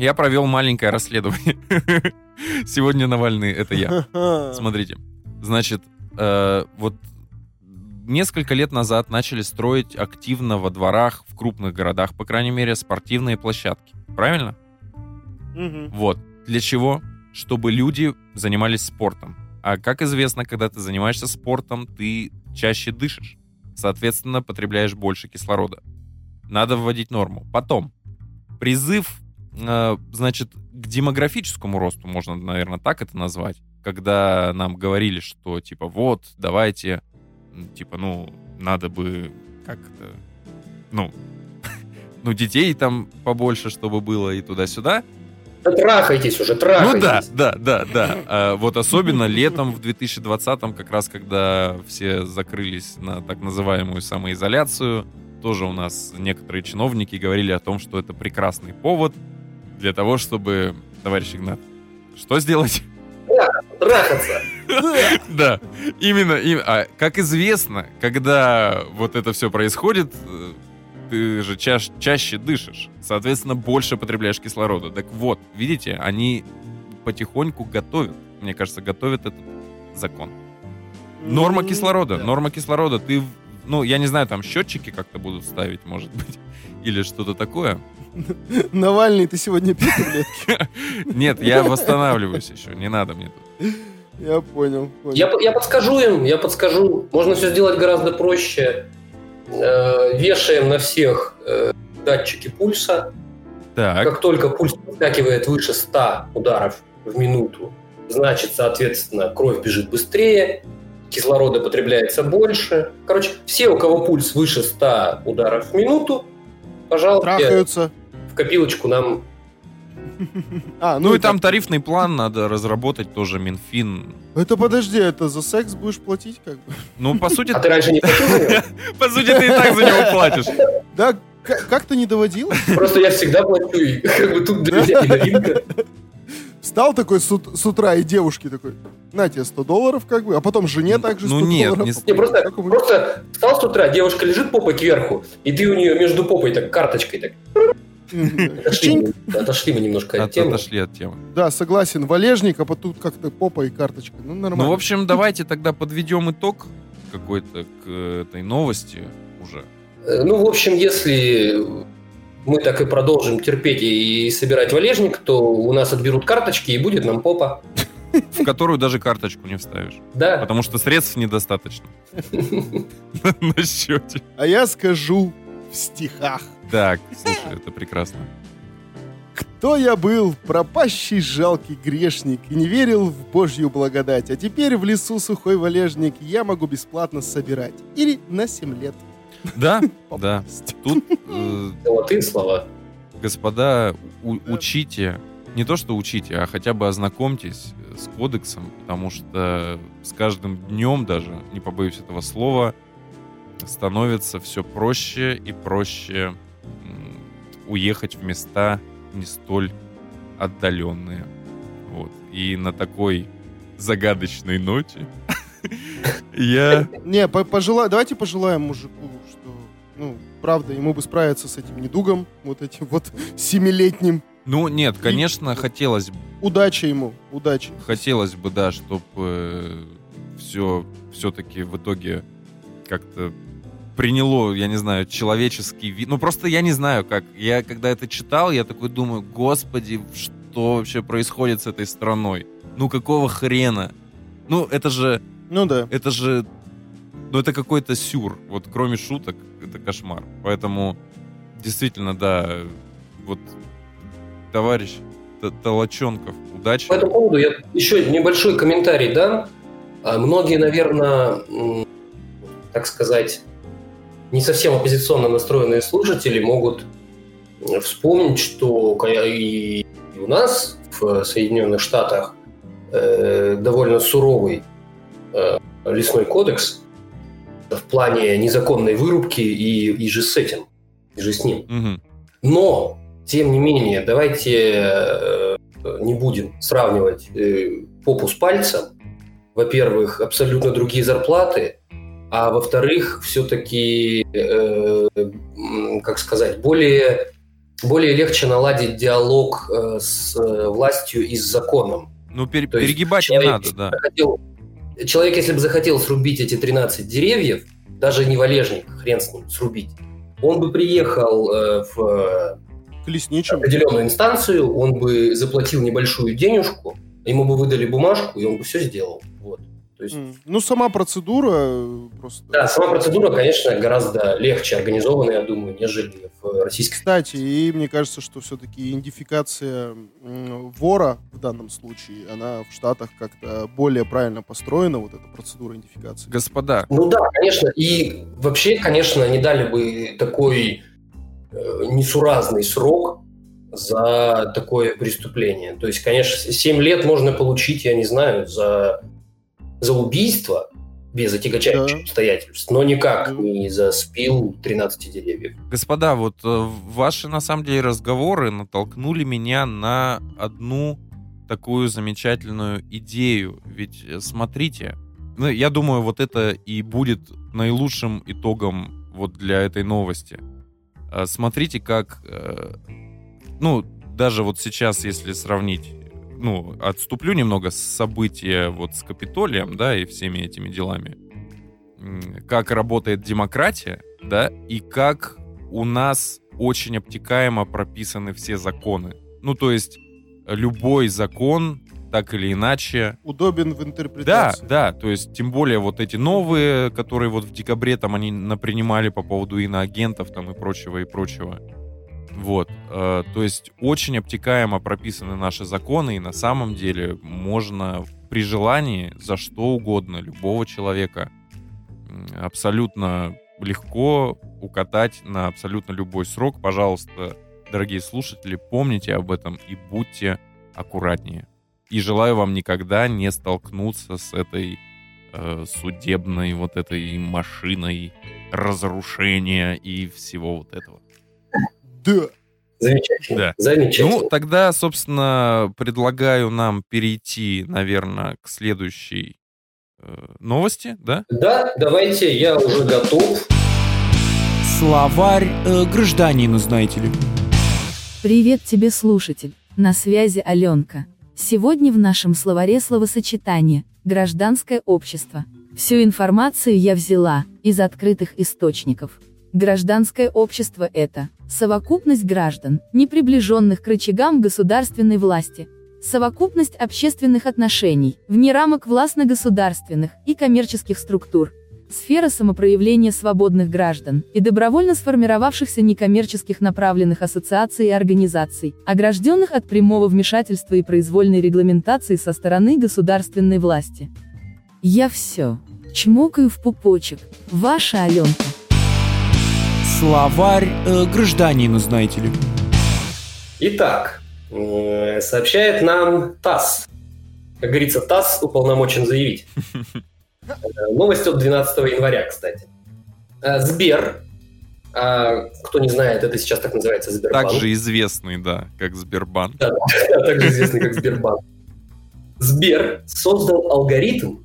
Я провел маленькое расследование. [LAUGHS] Сегодня Навальный — это я. Смотрите, значит, э, вот несколько лет назад начали строить активно во дворах в крупных городах, по крайней мере, спортивные площадки. Правильно? Вот. Для чего? Чтобы люди занимались спортом. А как известно, когда ты занимаешься спортом, ты чаще дышишь. Соответственно, потребляешь больше кислорода. Надо вводить норму. Потом, призыв, значит, к демографическому росту, можно, наверное, так это назвать, когда нам говорили, что, типа, вот, давайте, типа, ну, надо бы как-то, ну, [LAUGHS] ну, детей там побольше, чтобы было и туда-сюда. Да трахайтесь уже, трахайтесь. Ну да, да, да, да. А, вот особенно летом в 2020-м, как раз когда все закрылись на так называемую самоизоляцию, тоже у нас некоторые чиновники говорили о том, что это прекрасный повод для того, чтобы, товарищ Игнат, что сделать? Трахаться. [LAUGHS] Да, именно, им- а, как известно, когда вот это все происходит, э, ты же чаще дышишь, соответственно, больше потребляешь кислорода. Так вот, видите, они потихоньку готовят, мне кажется, готовят этот закон. Норма кислорода, да. норма кислорода, ты, ну, я не знаю, там счетчики как-то будут ставить, может быть, [LAUGHS] или что-то такое. Навальный, ты сегодня пил таблетки? [LAUGHS] Нет, я восстанавливаюсь еще, не надо мне тут. Я понял. понял. Я, я подскажу им, я подскажу. Можно все сделать гораздо проще. э, вешаем на всех э, датчики пульса. Так, Как только пульс подскакивает выше 100 ударов в минуту, значит, соответственно, кровь бежит быстрее, кислорода потребляется больше. Короче, все, у кого пульс выше 100 ударов в минуту, пожалуйста, Трахаются. в копилочку нам... А, ну и это- там тарифный план надо разработать тоже Минфин. Это подожди, это за секс будешь платить как бы? Ну, по сути, А ты раньше не платил за него? [LAUGHS] по сути, ты и так за него платишь. Да, к- как ты не доводил? Просто я всегда плачу, и как бы тут для меня не новинка. Встал такой с, с утра и девушке такой, на тебе 100 долларов как бы, а потом жене также 100 Ну нет, долларов. не Не, просто, просто встал с утра, девушка лежит попой кверху, и ты у нее между попой так карточкой так отошли, отошли мы немножко от От- темы. Отошли от темы. Да, согласен, валежник, а потом как-то попа и карточка. Ну, нормально. Ну, в общем, давайте тогда подведем итог какой-то к этой новости уже. Э, Ну, в общем, если мы так и продолжим терпеть и собирать валежник, то у нас отберут карточки и будет нам попа. В которую даже карточку не вставишь. Да. Потому что средств недостаточно [LAUGHS] на счете. А я скажу в стихах. Так, слушай, это прекрасно. Кто я был, пропащий жалкий грешник, и не верил в Божью благодать, а теперь в лесу сухой валежник я могу бесплатно собирать. Или на 7 лет. Да, да. Тут, э, Золотые слова. господа, учите, не то что учите, а хотя бы ознакомьтесь с кодексом, потому что с каждым днем даже, не побоюсь этого слова, становится все проще и проще уехать в места не столь отдаленные. Вот. И на такой загадочной ноте [LAUGHS] я... Не, по- пожела- давайте пожелаем мужику, правда, ему бы справиться с этим недугом, вот этим вот [LAUGHS] семилетним. Ну, нет, конечно, хотелось бы Удачи ему, удачи. Хотелось бы, да, чтобы все все-таки в итоге как-то приняло, я не знаю, человеческий вид. Ну, просто я не знаю, как. Я, когда это читал, я такой думаю, господи, что вообще происходит с этой страной? Ну, какого хрена? Ну, это же, Ну да. это же, ну, это какой-то сюр. Вот кроме шуток, это кошмар. Поэтому, действительно, да, вот, товарищ Толоченков, удачи. По этому поводу я еще небольшой комментарий дам. А, Многие, наверное, так сказать, не совсем оппозиционно настроенные слушатели могут э, вспомнить, что и у нас в Соединенных Штатах э, довольно суровый э, лесной кодекс в плане незаконной вырубки и, и же с этим, и же с ним. Мгм. Но, тем не менее, давайте э, не будем сравнивать э, попу с пальцем. Во-первых, абсолютно другие зарплаты, а во-вторых, все-таки, как сказать, более, более легче наладить диалог э, с э, властью и с законом. Ну, пер- То перегибать не надо, да. захотел- человек, если бы захотел срубить эти 13 деревьев, даже не валежник, хрен с ним, срубить, он бы приехал э, в К лесничему. определенную инстанцию, он бы заплатил небольшую денежку, ему бы выдали бумажку, и он бы все сделал. То есть. Ну, сама процедура э, просто... да, сама процедура, конечно, гораздо легче организована, я думаю, нежели в российской Кстати, и мне кажется, что все-таки идентификация вора в данном случае, она в Штатах как-то более правильно построена, вот эта процедура идентификации. Господа, Ну да, конечно. И вообще, конечно, не дали бы такой э, несуразный срок за такое преступление. То есть, конечно, 7 лет можно получить, я не знаю, за, за убийство без отягчающих Да. обстоятельств, но никак не за спил 13 деревьев. господа, вот э, ваши, на самом деле, разговоры натолкнули меня на одну такую замечательную идею. Ведь, э, смотрите, ну, я думаю, вот это и будет наилучшим итогом вот для этой новости. Э, Смотрите, как, ну, даже вот сейчас, если сравнить, ну, отступлю немного с события вот с Капитолием, да, и всеми этими делами, как работает демократия, да, и как у нас очень обтекаемо прописаны все законы. Ну, то есть любой закон так или иначе. Удобен в Да, интерпретации. да, то есть тем более вот эти новые, которые вот в декабре там они напринимали по поводу иноагентов там и прочего, и прочего. Вот, э, то есть очень обтекаемо прописаны наши законы, и на самом деле можно при желании за что угодно любого человека абсолютно легко укатать на абсолютно любой срок. Пожалуйста, дорогие слушатели, помните об этом и будьте аккуратнее. И желаю вам никогда не столкнуться с этой э, судебной вот этой машиной разрушения и всего вот этого. Да. Замечательно. Да. Замечательно. Ну, тогда, собственно, предлагаю нам перейти, наверное, к следующей э, новости, да? Да, давайте, я уже готов. Словарь э, гражданина, знаете ли. Привет тебе, слушатель. На связи Аленка. Сегодня в нашем словаре словосочетание «гражданское общество». Всю информацию я взяла из открытых источников. Гражданское общество – это совокупность граждан, не приближенных к рычагам государственной власти, совокупность общественных отношений, вне рамок властно-государственных и коммерческих структур, сфера самопроявления свободных граждан и добровольно сформировавшихся некоммерческих направленных ассоциаций и организаций, огражденных от прямого вмешательства и произвольной регламентации со стороны государственной власти. Я все. Чмокаю в пупочек. Ваша Аленка. Словарь э, гражданина, знаете ли. Итак, э, сообщает нам ТАСС. Как говорится, ТАСС уполномочен заявить. [LAUGHS] Э, Новость от 12 января, кстати. Э, Сбер, а, кто не знает, это сейчас так называется Сбербанк. Также известный, да, как Сбербанк. Да, [LAUGHS] также известный как Сбербанк. Сбер создал алгоритм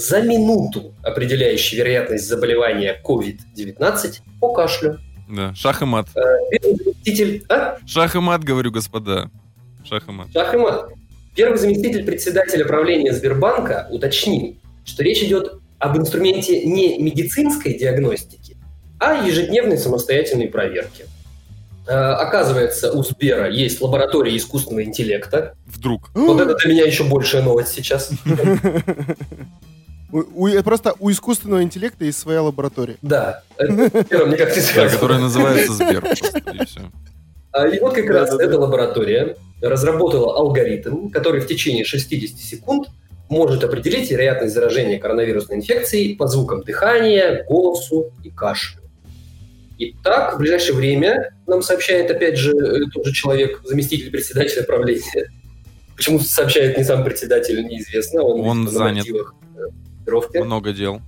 за минуту, определяющий вероятность заболевания COVID-19 по кашлю. Да, шах и мат. Первый заместитель... А? Шах и мат, говорю, господа. Шах и мат. Шах и мат. Первый заместитель председателя правления Сбербанка уточнил, что речь идет об инструменте не медицинской диагностики, а ежедневной самостоятельной проверки. Э, Оказывается, у Сбера есть лаборатория искусственного интеллекта. Вдруг. Вот это для меня еще большая новость сейчас. [LAUGHS] У- у- просто у искусственного интеллекта есть своя лаборатория. Да, которая называется Сбер. и. А, И вот как раз эта лаборатория разработала алгоритм, который в течение 60 секунд может определить вероятность заражения коронавирусной инфекцией по звукам дыхания, голосу и кашлю. Итак, в ближайшее время нам сообщает, опять же, э, тот же человек, заместитель председателя правления. Почему сообщает не сам председатель, неизвестно. Он, Он занят. Командировки. Много дел.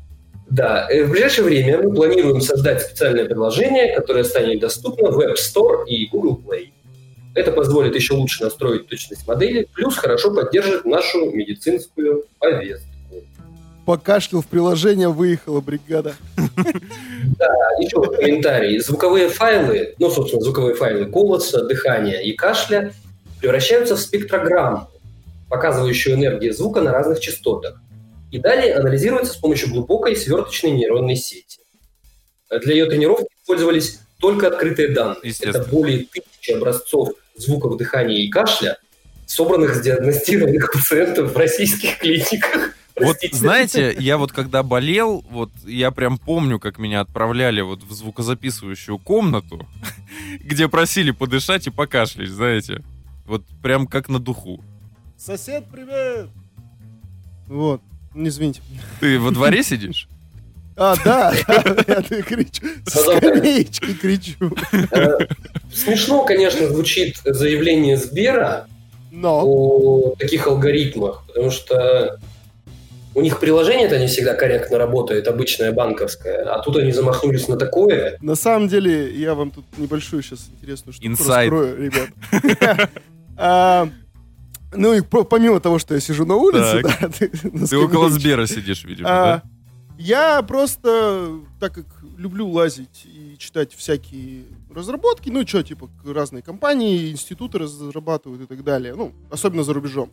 Да, э, в ближайшее время мы планируем создать специальное приложение, которое станет доступно в App Store и Google Play. Это позволит еще лучше настроить точность модели, плюс хорошо поддержит нашу медицинскую повестку. Покашлял в приложение, выехала бригада. А еще вот комментарий. Звуковые файлы, ну, собственно, звуковые файлы голоса, дыхания и кашля превращаются в спектрограмму, показывающую энергию звука на разных частотах. И далее анализируются с помощью глубокой сверточной нейронной сети. Для ее тренировки использовались только открытые данные. Это более тысячи образцов звуков дыхания и кашля, собранных с диагностированных пациентов в российских клиниках. Вот, Простите. знаете, я вот когда болел, вот я прям помню, как меня отправляли вот в звукозаписывающую комнату, [LAUGHS] где просили подышать и покашлять, знаете. Вот прям как на духу. Сосед, привет! Вот, извините. Ты во дворе сидишь? А, да, я кричу. С Ну, скамеечки кричу. Смешно, конечно, звучит заявление Сбера Но, о таких алгоритмах, потому что у них приложение-то не всегда корректно работает, обычное банковское, а тут они замахнулись на такое. на самом деле, я вам тут небольшую сейчас интересную штуку Инсайд. раскрою, ребят. [LAUGHS] Ну и по- помимо того, что я сижу на улице, Так. да, [LAUGHS] ты Ты около. Сбера сидишь, видимо, А, да? Я просто, так как люблю лазить и читать всякие разработки, ну что, типа разные компании, институты разрабатывают и так далее, ну, особенно за рубежом.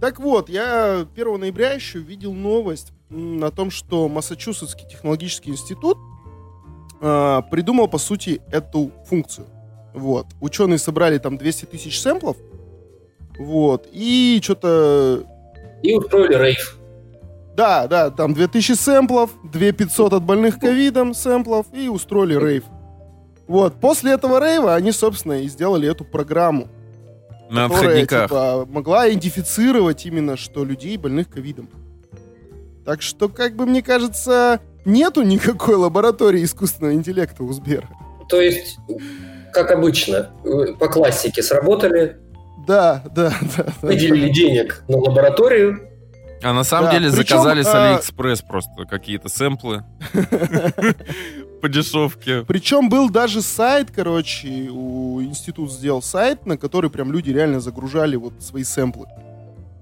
Так вот, я 1 ноября еще видел новость о том, что Массачусетский технологический институт а, придумал, по сути, эту функцию. Вот. Ученые собрали там 200 тысяч сэмплов Вот. И что-то... И устроили рейв. Да, да, там 2000 сэмплов, 2500 от больных ковидом сэмплов и устроили рейв. Вот. После этого рейва они, собственно, и сделали эту программу, На которая, типа, могла идентифицировать именно, что людей больных ковидом. Так что, как бы, мне кажется, нету никакой лаборатории искусственного интеллекта у Сбера. То есть, как обычно, по классике сработали, Да, да, да. выделили денег на лабораторию, А на самом Да, деле причем, заказали с а- Алиэкспресс просто какие-то сэмплы [LAUGHS] по дешевке. Причем был даже сайт, короче, у институт сделал сайт, на который прям люди реально загружали вот свои сэмплы.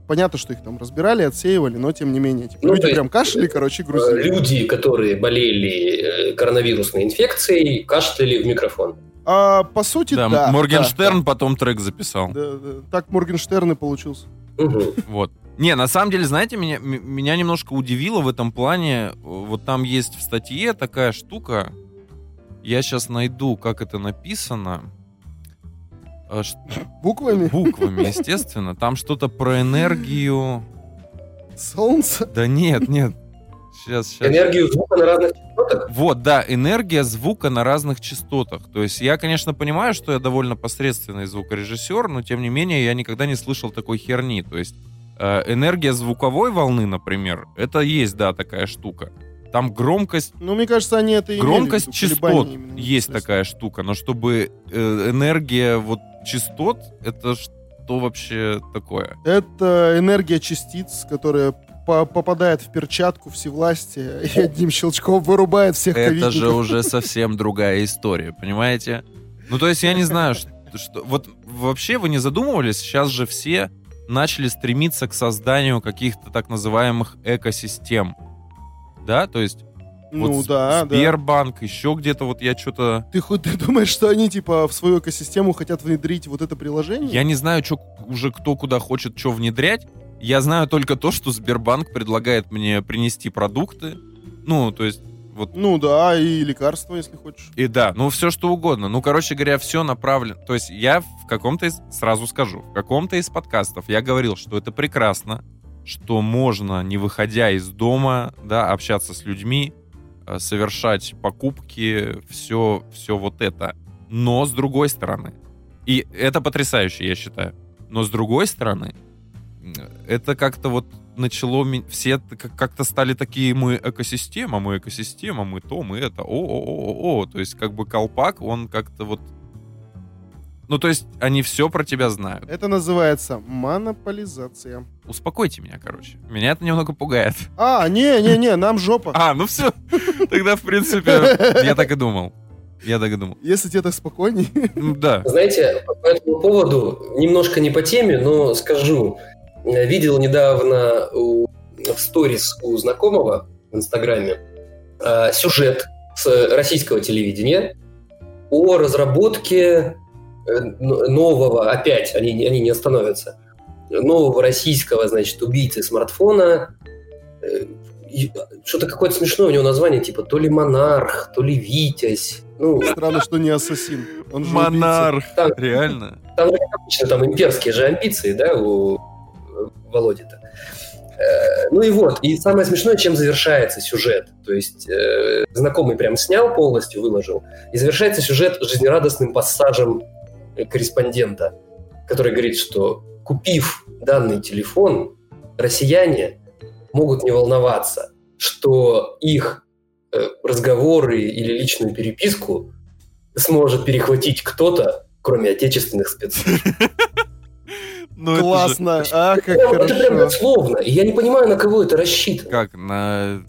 Понятно, что их там разбирали, отсеивали, но тем не менее. Типа, Ну, люди прям кашляли, короче, э, грузили. люди, которые болели э, коронавирусной инфекцией, кашляли в микрофон. А, по сути, Да, да. Моргенштерн потом трек записал. Да, да, да. Так Моргенштерн и получился. Вот. Не, на самом деле, знаете, меня, меня немножко удивило в этом плане. Вот там есть в статье такая штука. Я сейчас найду, как это написано. А, ш- Буквами Буквами, естественно. Там что-то про энергию. солнце. Да нет, нет. Сейчас, сейчас. Энергию звука на разных частотах. Вот, да, энергия звука на разных частотах. То есть я, конечно, понимаю, что я довольно посредственный звукорежиссер, но тем не менее я никогда не слышал такой херни. То есть э, энергия звуковой волны, например, это есть, да, такая штука. Там громкость, Ну, мне кажется, они это и громкость виду, частот именно есть такая штука, но чтобы э, энергия вот частот, это что вообще такое? Это энергия частиц, которая по- попадает в перчатку всевластия и одним щелчком вырубает всех Это же уже совсем другая история, понимаете? Ну, то есть я не знаю, что, что- Вот вообще вы не задумывались? Сейчас же все начали стремиться к созданию каких-то так называемых экосистем. Да, то есть Ну вот да, да. Сбербанк, еще где-то вот я что-то... Ты хоть ты думаешь, что они типа в свою экосистему хотят внедрить вот это приложение? Я не знаю, чё, уже кто куда хочет что внедрять. Я знаю только то, что Сбербанк предлагает мне принести продукты. Ну, то есть вот Ну да, и лекарства, если хочешь. И да, ну все что угодно. Ну, короче говоря, все направлено. То есть я в каком-то из, сразу скажу, в каком-то из подкастов я говорил, что это прекрасно, что можно, не выходя из дома, да, общаться с людьми, э, совершать покупки, все, все вот это. Но с другой стороны, и это потрясающе, я считаю. Но с другой стороны, это как-то вот начало... Все как-то стали такие, мы экосистема, мы экосистема, мы то, мы это, о-о-о-о. То есть как бы колпак, он как-то вот... Ну, то есть они все про тебя знают. Это называется монополизация. Успокойте меня, короче. Меня это немного пугает. А, не-не-не, нам жопа. А, ну все. Тогда, в принципе, я так и думал. Я так и думал. Если тебе так спокойней. Ну, Да. Знаете, по этому поводу, немножко не по теме, но скажу. Э, Видел недавно у- в сторис у знакомого в Инстаграме э, сюжет с российского телевидения о разработке э, нового, опять, они, не- они не остановятся, нового российского, значит, убийцы смартфона. Э, Что-то какое-то смешное у него название, типа то ли монарх, то ли Витязь. Ну, Странно, что не ассасин. Он же Монарх. Там- Реально. там, обычно, там имперские же амбиции, да, у Володи-то. Э, Ну и вот, и самое смешное, чем завершается сюжет. То есть э, знакомый прям снял полностью, выложил, и завершается сюжет жизнерадостным пассажем э, корреспондента, который говорит, что купив данный телефон, россияне могут не волноваться, что их э, разговоры или личную переписку сможет перехватить кто-то, кроме отечественных спецслужб. [LAUGHS] Ну, это же Классно, а, как Прям- это прям хорошо. дословно. И я не понимаю, на кого это рассчитано. Как, на,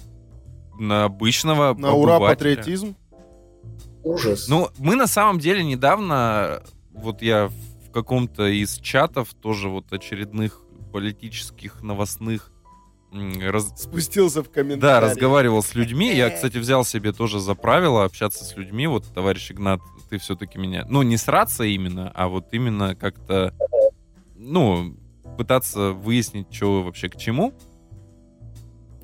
на обычного На ура, патриотизм. Ужас. Ну, мы на самом деле недавно, вот я в каком-то из чатов, тоже вот очередных политических, новостных, раз- Спустился в да, комментарии. разговаривал с людьми. Я, кстати, взял себе тоже за правило общаться с людьми. Вот, товарищ Игнат, ты все-таки меня... Ну, не сраться именно, а вот именно как-то, ну, пытаться выяснить, что вообще к чему.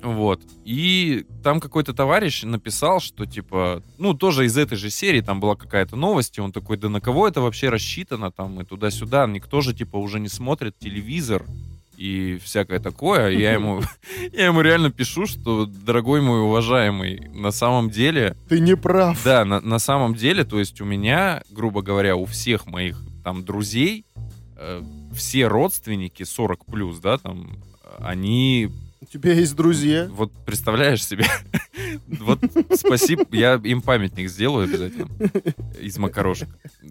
Вот. И там какой-то товарищ написал, что типа, ну, тоже из этой же серии, там была какая-то новость, и он такой, да на кого это вообще рассчитано, там, и туда-сюда, никто же, типа, уже не смотрит телевизор и всякое такое. Я ему, [LAUGHS] я ему реально пишу, что, дорогой мой уважаемый, на самом деле, Ты не прав. да, на, на самом деле, то есть у меня, грубо говоря, у всех моих там друзей, э, все родственники 40 плюс, да, там, они У тебя есть друзья. вот представляешь себе? [LAUGHS] Вот спасибо, я им памятник сделаю обязательно из макарошек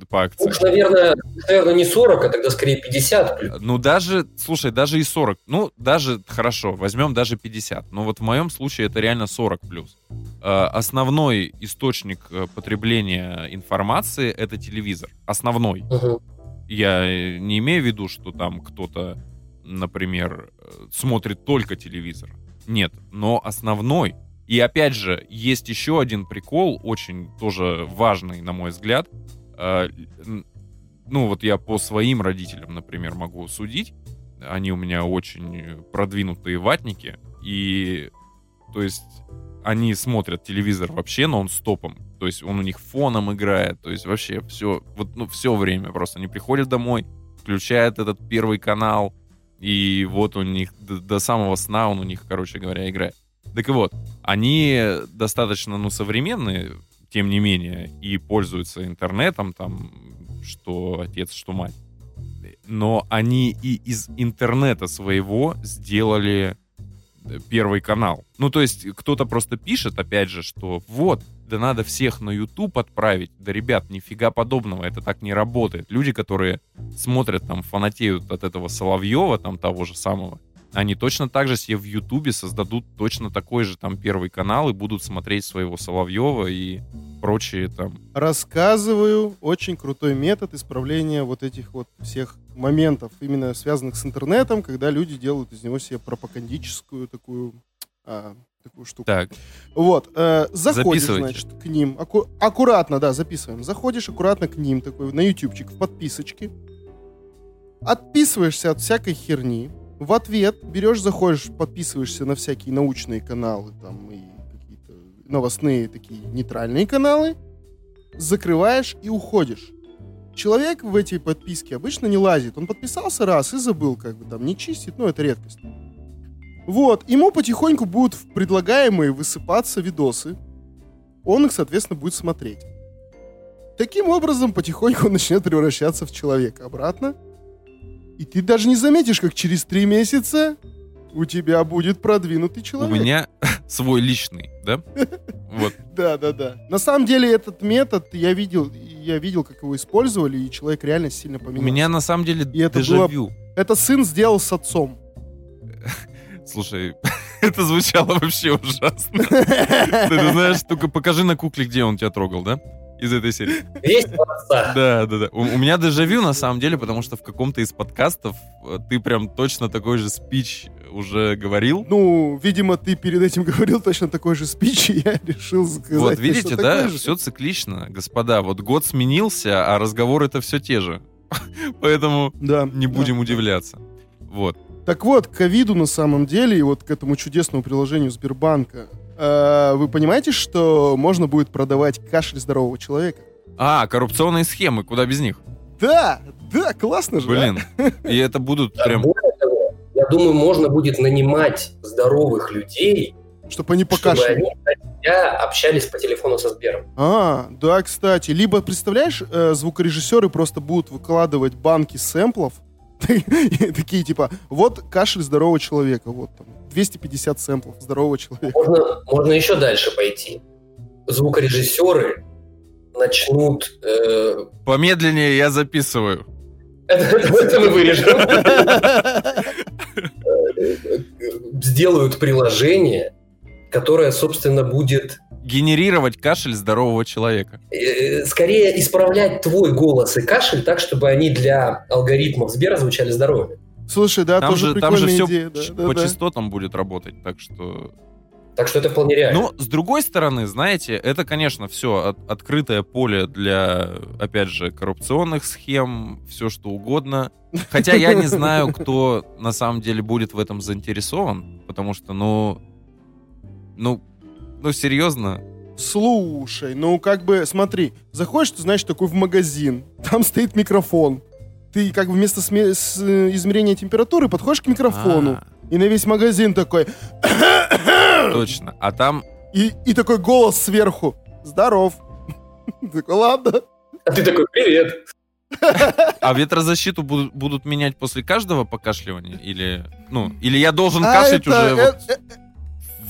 по акции. Уж, наверное, наверное, не 40, а тогда скорее 50 плюс. Ну, даже, слушай, даже и 40. Ну, даже, хорошо, возьмем даже 50. Но вот в моем случае это реально 40 плюс. Э, Основной источник э, потребления информации — это телевизор. Основной. Мгм. Я э, не имею в виду, что там кто-то, например, э, смотрит только телевизор. Нет, но основной. И опять же, есть еще один прикол, очень тоже важный, на мой взгляд. Э, Ну, вот я по своим родителям, например, могу судить. Они у меня очень продвинутые ватники. И, то есть, они смотрят телевизор вообще нон-стопом. То есть он у них фоном играет. То есть вообще все, вот, ну, все время просто. Они приходят домой, включают этот первый канал, и вот у них до, до самого сна он у них, короче говоря, играет. Так вот, они достаточно, ну, современные, тем не менее, и пользуются интернетом, там, что отец, что мать. Но они и из интернета своего сделали первый канал. Ну, то есть кто-то просто пишет, опять же, что вот, да надо всех на YouTube отправить. Да, ребят, нифига подобного, это так не работает. Люди, которые смотрят, там, фанатеют от этого Соловьева, там, того же самого, они точно так же себе в Ютубе создадут точно такой же там первый канал и будут смотреть своего Соловьева и прочие там. Рассказываю очень крутой метод исправления вот этих вот всех моментов, именно связанных с интернетом, когда люди делают из него себе пропагандическую такую, а, такую штуку. Так, Вот, э, заходишь, значит, к ним. Аку- аккуратно, да, записываем. Заходишь аккуратно к ним, такой, на ютубчик, в подписочки. Отписываешься от всякой херни. В ответ берешь, заходишь, подписываешься на всякие научные каналы, там, и какие-то новостные такие нейтральные каналы. Закрываешь и уходишь. Человек в эти подписки обычно не лазит. Он подписался раз и забыл, как бы там, не чистит, ну, это редкость. Вот, ему потихоньку будут предлагаемые высыпаться видосы. Он их, соответственно, будет смотреть. Таким образом, потихоньку он [LAUGHS] начнет превращаться в человека обратно. И ты даже не заметишь, как через три месяца у тебя будет продвинутый у человек. меня [LAUGHS] свой личный, да? [LAUGHS] Вот. Да, да, да. На самом деле этот метод я видел, я видел, как его использовали, и человек реально сильно У поменялся. меня на самом деле И это дежавю. Это сын сделал с отцом. [LAUGHS] Слушай, это звучало вообще ужасно. Ты знаешь, только покажи на кукле, где он тебя трогал, да? Из этой серии. Весь отца. Да, да, да. У, у меня дежавю на самом деле, потому что в каком-то из подкастов э, ты прям точно такой же спич уже говорил. Ну, видимо, ты перед этим говорил точно такой же спич, и я решил сказать. Вот видите, да, же. все циклично, господа. Вот год сменился, а разговоры это все те же. [LAUGHS] Поэтому Да. не да. будем удивляться. Вот. Так вот, к ковиду на самом деле, и вот к этому чудесному приложению Сбербанка, вы понимаете, что можно будет продавать кашель здорового человека? А, коррупционные схемы, куда без них? Да, да, классно же. а? Блин. И это будут Да, прям... более того, я думаю, можно будет нанимать здоровых людей, Чтобы они чтобы покашляли. они за тебя общались по телефону со Сбером. А, да, кстати. Либо, представляешь, э, звукорежиссеры просто будут выкладывать банки сэмплов, [LAUGHS] такие типа, вот кашель здорового человека, вот там, 250 сэмплов здорового человека. Можно, можно еще дальше пойти. Звукорежиссеры начнут... э, Помедленнее я записываю. [LAUGHS] это, мы вырежем. [LAUGHS] Э, Сделают приложение, которое, собственно, будет Генерировать кашель здорового человека. э, скорее исправлять твой голос и кашель так, чтобы они для алгоритмов Сбера звучали здоровыми. Слушай, да, Там тоже же, там же прикольная все идея. да, да, по да. частотам будет работать, так что... Так что это вполне реально. Но, с другой стороны, знаете, это, конечно, все открытое поле для, опять же, коррупционных схем, все что угодно. Хотя я не знаю, кто на самом деле будет в этом заинтересован, потому что, ну, Ну, ну серьезно? Слушай, ну как бы, смотри, заходишь, ты знаешь, такой в магазин, [LAUGHS] там стоит микрофон. Ты как бы вместо сме- с- э, измерения температуры подходишь к микрофону. А, И на весь магазин такой... [COUGHS] точно. А там И, и такой голос сверху. Здоров. [LAUGHS] Такой, ладно. А ты такой, привет. А ветрозащиту будут, будут менять после каждого покашливания? Или, ну, или я должен А кашлять это, уже э, вот э,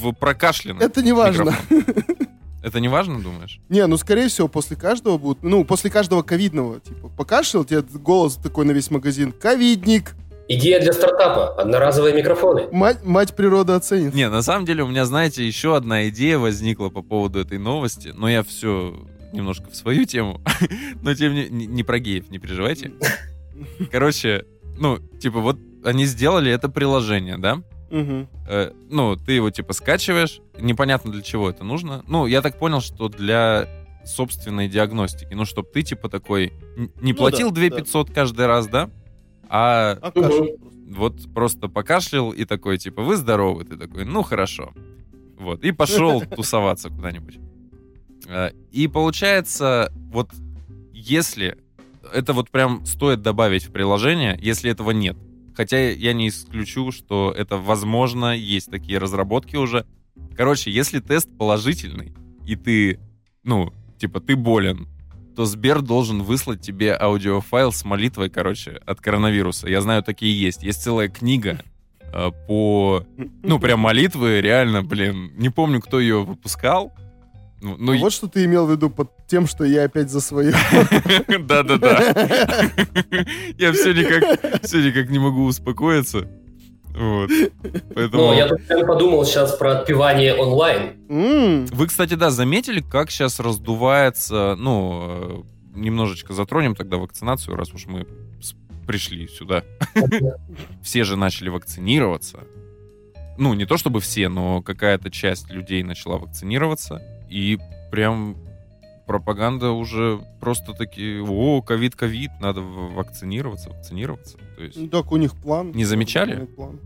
в прокашленный это не важно. микрофон? [LAUGHS] Это не важно, думаешь? Не, ну, скорее всего, после каждого будут... Ну, после каждого ковидного, типа, покашлял, тебе голос такой на весь магазин. Ковидник. Идея для стартапа. Одноразовые микрофоны. Мать, мать природа оценит. Не, на самом деле у меня, знаете, еще одна идея возникла по поводу этой новости, но я все немножко в свою тему, [LAUGHS] но тем не, не не про геев, не переживайте. [LAUGHS] Короче, ну, типа вот они сделали это приложение, да? Мгм. Э, ну, ты его типа скачиваешь, непонятно для чего это нужно. Ну, я так понял, что для собственной диагностики. Ну, чтобы ты типа такой не Ну платил да, 2 да. 500 каждый раз, да? А А просто. вот просто покашлял и такой, типа, вы здоровы? Ты такой, ну, хорошо. Вот, и пошел [LAUGHS] тусоваться куда-нибудь. Э, И получается, вот если это вот прям стоит добавить в приложение, если этого нет. Хотя я не исключу, что это возможно, есть такие разработки уже. Короче, если тест положительный, и ты, ну, типа, ты болен, то Сбер должен выслать тебе аудиофайл с молитвой, короче, от коронавируса. Я знаю, такие есть. Есть целая книга э, по... Ну, прям молитвы, реально, блин. Не помню, кто ее выпускал. Ну, ну, Ну, вот что ты имел в виду под тем, что я опять за свое. [LAUGHS] Да-да-да. [LAUGHS] Я все никак, все никак не могу успокоиться. Вот. Поэтому... Но я тут подумал сейчас про отпевание онлайн. Вы, кстати, да, заметили, как сейчас раздувается, ну, э, немножечко затронем тогда вакцинацию, раз уж мы пришли сюда. [LAUGHS] Все же начали вакцинироваться. Ну, не то чтобы все, но какая-то часть людей начала вакцинироваться. И прям пропаганда уже просто такие, о, ковид, ковид, надо вакцинироваться, вакцинироваться. То есть, ну, Так, у них план. Не замечали? План.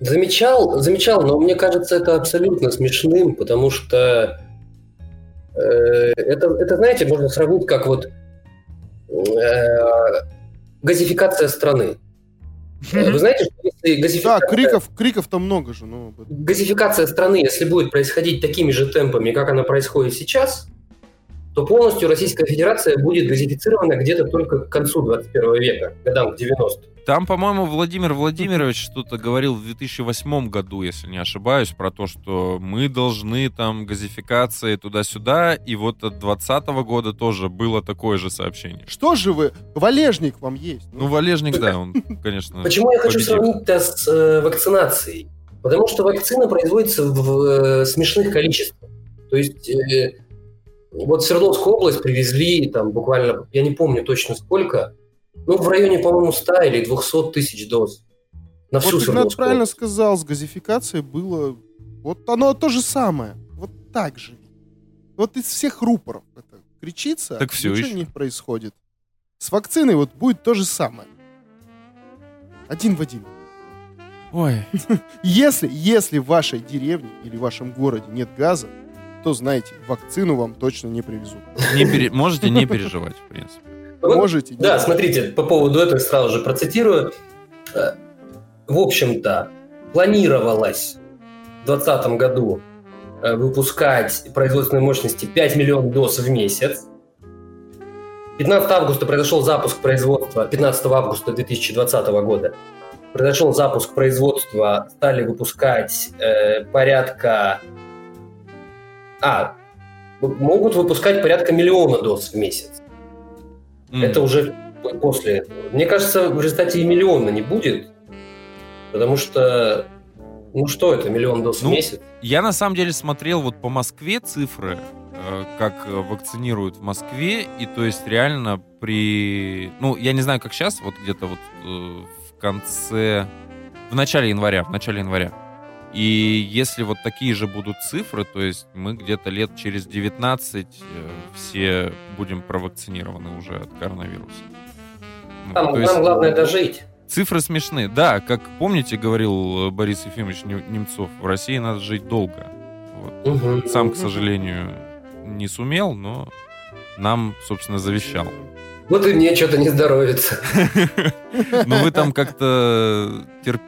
Замечал, замечал, но мне кажется, это абсолютно смешным, потому что э, это, это, знаете, можно сравнить как вот э, газификация страны. Э, Вы знаете, что если Да, газификация, криков, криков там много же, ну, об этом. газификация страны, если будет происходить такими же темпами, как она происходит сейчас, то полностью Российская Федерация будет газифицирована где-то только к концу 21 века, годам к 90 Там, по-моему, Владимир Владимирович что-то говорил в 2008 году, если не ошибаюсь, про то, что мы должны там газификации туда-сюда, и вот от 2020 года тоже было такое же сообщение. Что же вы? Валежник вам есть. Ну, Валежник, да, он, конечно, Почему я хочу сравнить-то с э, вакцинацией? Потому что вакцина производится в э, смешных количествах. То есть э, вот в Свердловскую область привезли там буквально, я не помню точно сколько, ну в районе, по-моему, 100 или 200 тысяч доз. На всю Вот Свердловскую правильно область. сказал, с газификацией было... Вот оно то же самое. Вот так же. Вот из всех рупоров это кричится, Так всё ничего еще. не происходит. С вакциной вот будет то же самое. Один в один. Ой, [LAUGHS] Если, если в вашей деревне или в вашем городе нет газа, то знайте, вакцину вам точно не привезут. не пере- можете не переживать, в принципе. Вот, Можете? Да, нет. смотрите, по поводу этого сразу же процитирую. Э, В общем-то, планировалось в 2020 году э, выпускать производственной мощности 5 миллионов доз в месяц. 15 августа произошел запуск производства, 15 августа 2020 года произошел запуск производства, стали выпускать э, порядка... А, могут выпускать порядка миллиона доз в месяц. М. Это уже после этого. Мне кажется, в результате и миллиона не будет, потому что, ну что это, миллион доз Ну, в месяц? Я на самом деле смотрел вот по Москве цифры, э, как э, вакцинируют в Москве, и то есть реально при... Ну, я не знаю, как сейчас, вот где-то вот э, в конце... В начале января, в начале января. И если вот такие же будут цифры, то есть мы где-то лет через 19 э, все будем провакцинированы уже от коронавируса. Ну, Там, то есть нам главное дожить. Цифры смешные. Да, как помните, говорил э, Борис Ефимович Нем- Немцов, в России надо жить долго. Вот. Мгм. Сам, к сожалению, не сумел, но нам, собственно, завещал. Вот и мне что-то не здоровится. [LAUGHS] Но вы там как-то терп-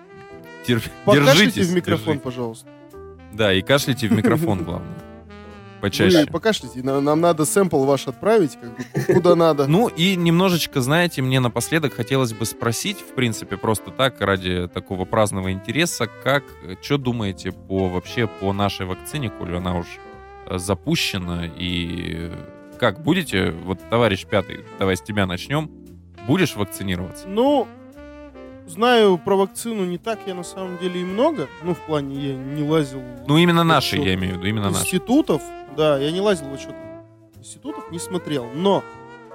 терп- держитесь. в микрофон, держитесь. пожалуйста. Да, и кашляйте в микрофон, [LAUGHS] главное. Вы Почаще. покашляйте. на- Нам надо сэмпл ваш отправить, как бы, куда надо. [LAUGHS] Ну и немножечко, знаете, мне напоследок хотелось бы спросить, в принципе, просто так, ради такого праздного интереса, как, что думаете по вообще по нашей вакцине, коль она уж э, запущена, и как будете, вот, товарищ пятый, давай с тебя начнем, будешь вакцинироваться? Ну, знаю про вакцину не так я на самом деле и много. Ну, в плане я не лазил Ну, именно наши, я имею в виду, именно наши. институтов. Да, я не лазил в отчет институтов, не смотрел. Но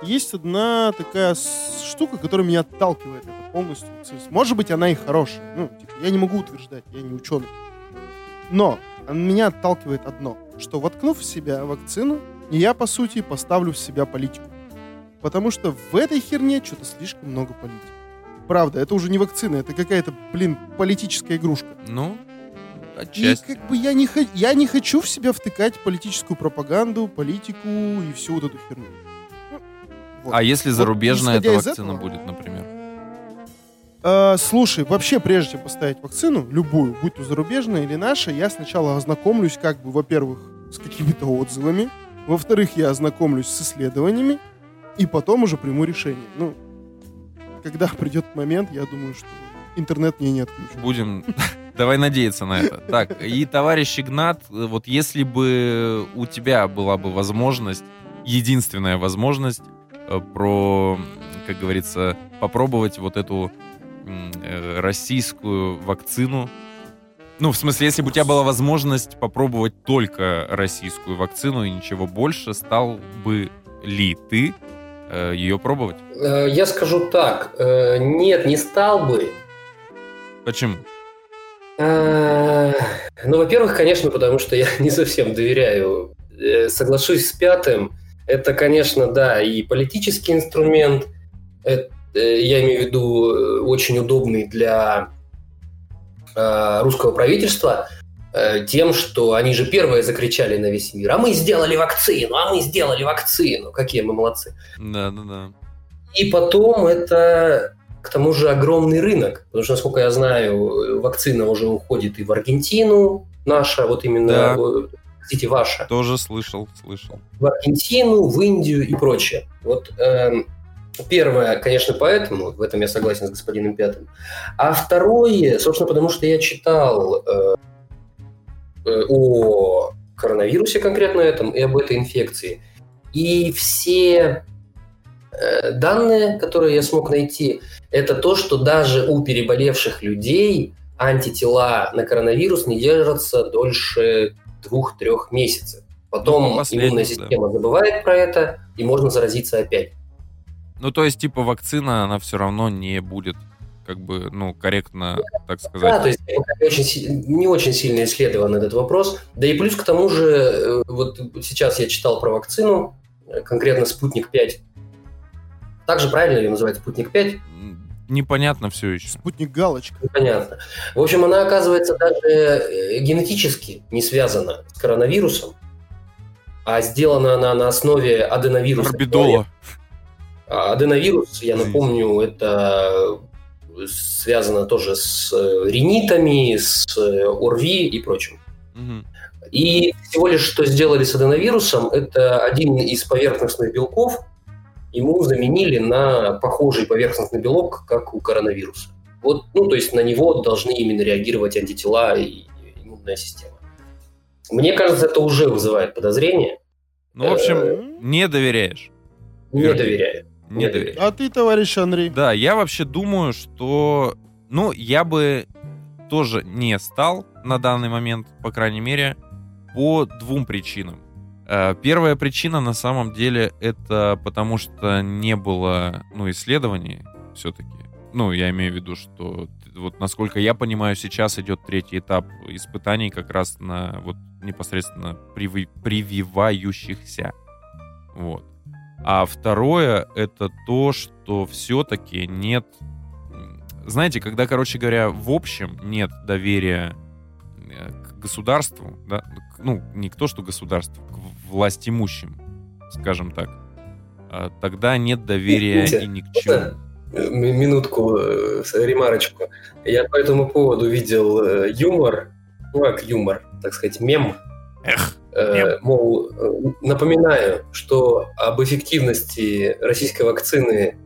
есть одна такая штука, которая меня отталкивает это полностью. Может быть, она и хорошая. Ну, типа, я не могу утверждать, я не ученый. Но меня отталкивает одно, что воткнув в себя вакцину, я, по сути, поставлю в себя политику. Потому что в этой херне что-то слишком много политики. Правда, это уже не вакцина, это какая-то, блин, политическая игрушка. Ну, И отчасти. как бы я не, я не хочу в себя втыкать политическую пропаганду, политику и всю вот эту херню. Ну, вот. А если Вот зарубежная исходя эта вакцина этого- будет, например? А, слушай, вообще, прежде чем поставить вакцину, любую, будь то зарубежная или наша, я сначала ознакомлюсь, как бы, во-первых, с какими-то отзывами, во-вторых, я ознакомлюсь с исследованиями, и потом уже приму решение. Ну, когда [LAUGHS] придет момент, я думаю, что интернет мне не отключит. Будем... [LAUGHS] Давай надеяться на это. Так, и, товарищ Игнат, вот если бы у тебя была бы возможность, единственная возможность э, про, как говорится, попробовать вот эту э, российскую вакцину, ну, в смысле, если бы у тебя была возможность попробовать только российскую вакцину и ничего больше, стал бы ли ты ее пробовать? Э, Я скажу так. э, Нет, не стал бы. Почему? Э, Ну, во-первых, конечно, потому что я [LAUGHS] не совсем доверяю. Э, Соглашусь с пятым. Это, конечно, да, и политический инструмент. Это, э, я имею в виду э, очень удобный для э, русского правительства э, тем, что они же первые закричали на весь мир, а мы сделали вакцину, а мы сделали вакцину. Какие мы молодцы. Да, да, да. И потом это, к тому же, огромный рынок. Потому что, насколько я знаю, вакцина уже уходит и в Аргентину, наша, вот именно, Да. э, простите, ваша, Тоже слышал, слышал. в Аргентину, в Индию и прочее. Вот эм, первое, конечно, поэтому, в этом я согласен с господином Пятым. А второе, собственно, потому что я читал э, э, о коронавирусе конкретно этом и об этой инфекции. И все э, данные, которые я смог найти, это то, что даже у переболевших людей антитела на коронавирус не держатся дольше двух-трех месяцев. Потом Ну, иммунная да. система забывает про это, и можно заразиться опять. Ну, то есть, типа, вакцина, она все равно не будет, как бы, ну, корректно, так Да, сказать. то есть очень, не очень сильно исследован этот вопрос. Да и плюс к тому же, э, вот сейчас я читал про вакцину, э, конкретно «Спутник 5». Также правильно ее называть «Спутник 5»? М, Непонятно все еще. Спутник галочка. Непонятно. В общем, она, оказывается, даже э, генетически не связана с коронавирусом, а сделана она на основе аденовируса. Орбидола. А Аденовирус, я напомню, это связано тоже с э, ринитами, с э, ОРВИ и прочим. Мгм. И всего лишь, что сделали с аденовирусом, это один из поверхностных белков, ему заменили на похожий поверхностный белок, как у коронавируса. Вот, ну, то есть на него должны именно реагировать антитела и иммунная система. Мне кажется, это уже вызывает подозрение. Ну, в общем, М? не доверяешь. Не доверяю. Не доверяешь. А ты, товарищ Андрей? Да, я вообще думаю, что... Ну, я бы тоже не стал на данный момент, по крайней мере, по двум причинам. Э, Первая причина, на самом деле, это потому что не было, ну, исследований все-таки. Ну, я имею в виду, что вот насколько я понимаю, сейчас идет третий этап испытаний как раз на вот непосредственно приви- прививающихся. Вот. А второе это то, что все-таки нет... Знаете, когда, короче говоря, в общем нет доверия э, к государству, да, ну, не к то, что государству, к власть имущим, скажем так, а, тогда нет доверия Митя, и ни к чему. Минутку, э, ремарочку. Я по этому поводу видел э, юмор, ну как юмор, так сказать, мем. Эх, Э, мем. Мол, э, напоминаю, что об эффективности российской вакцины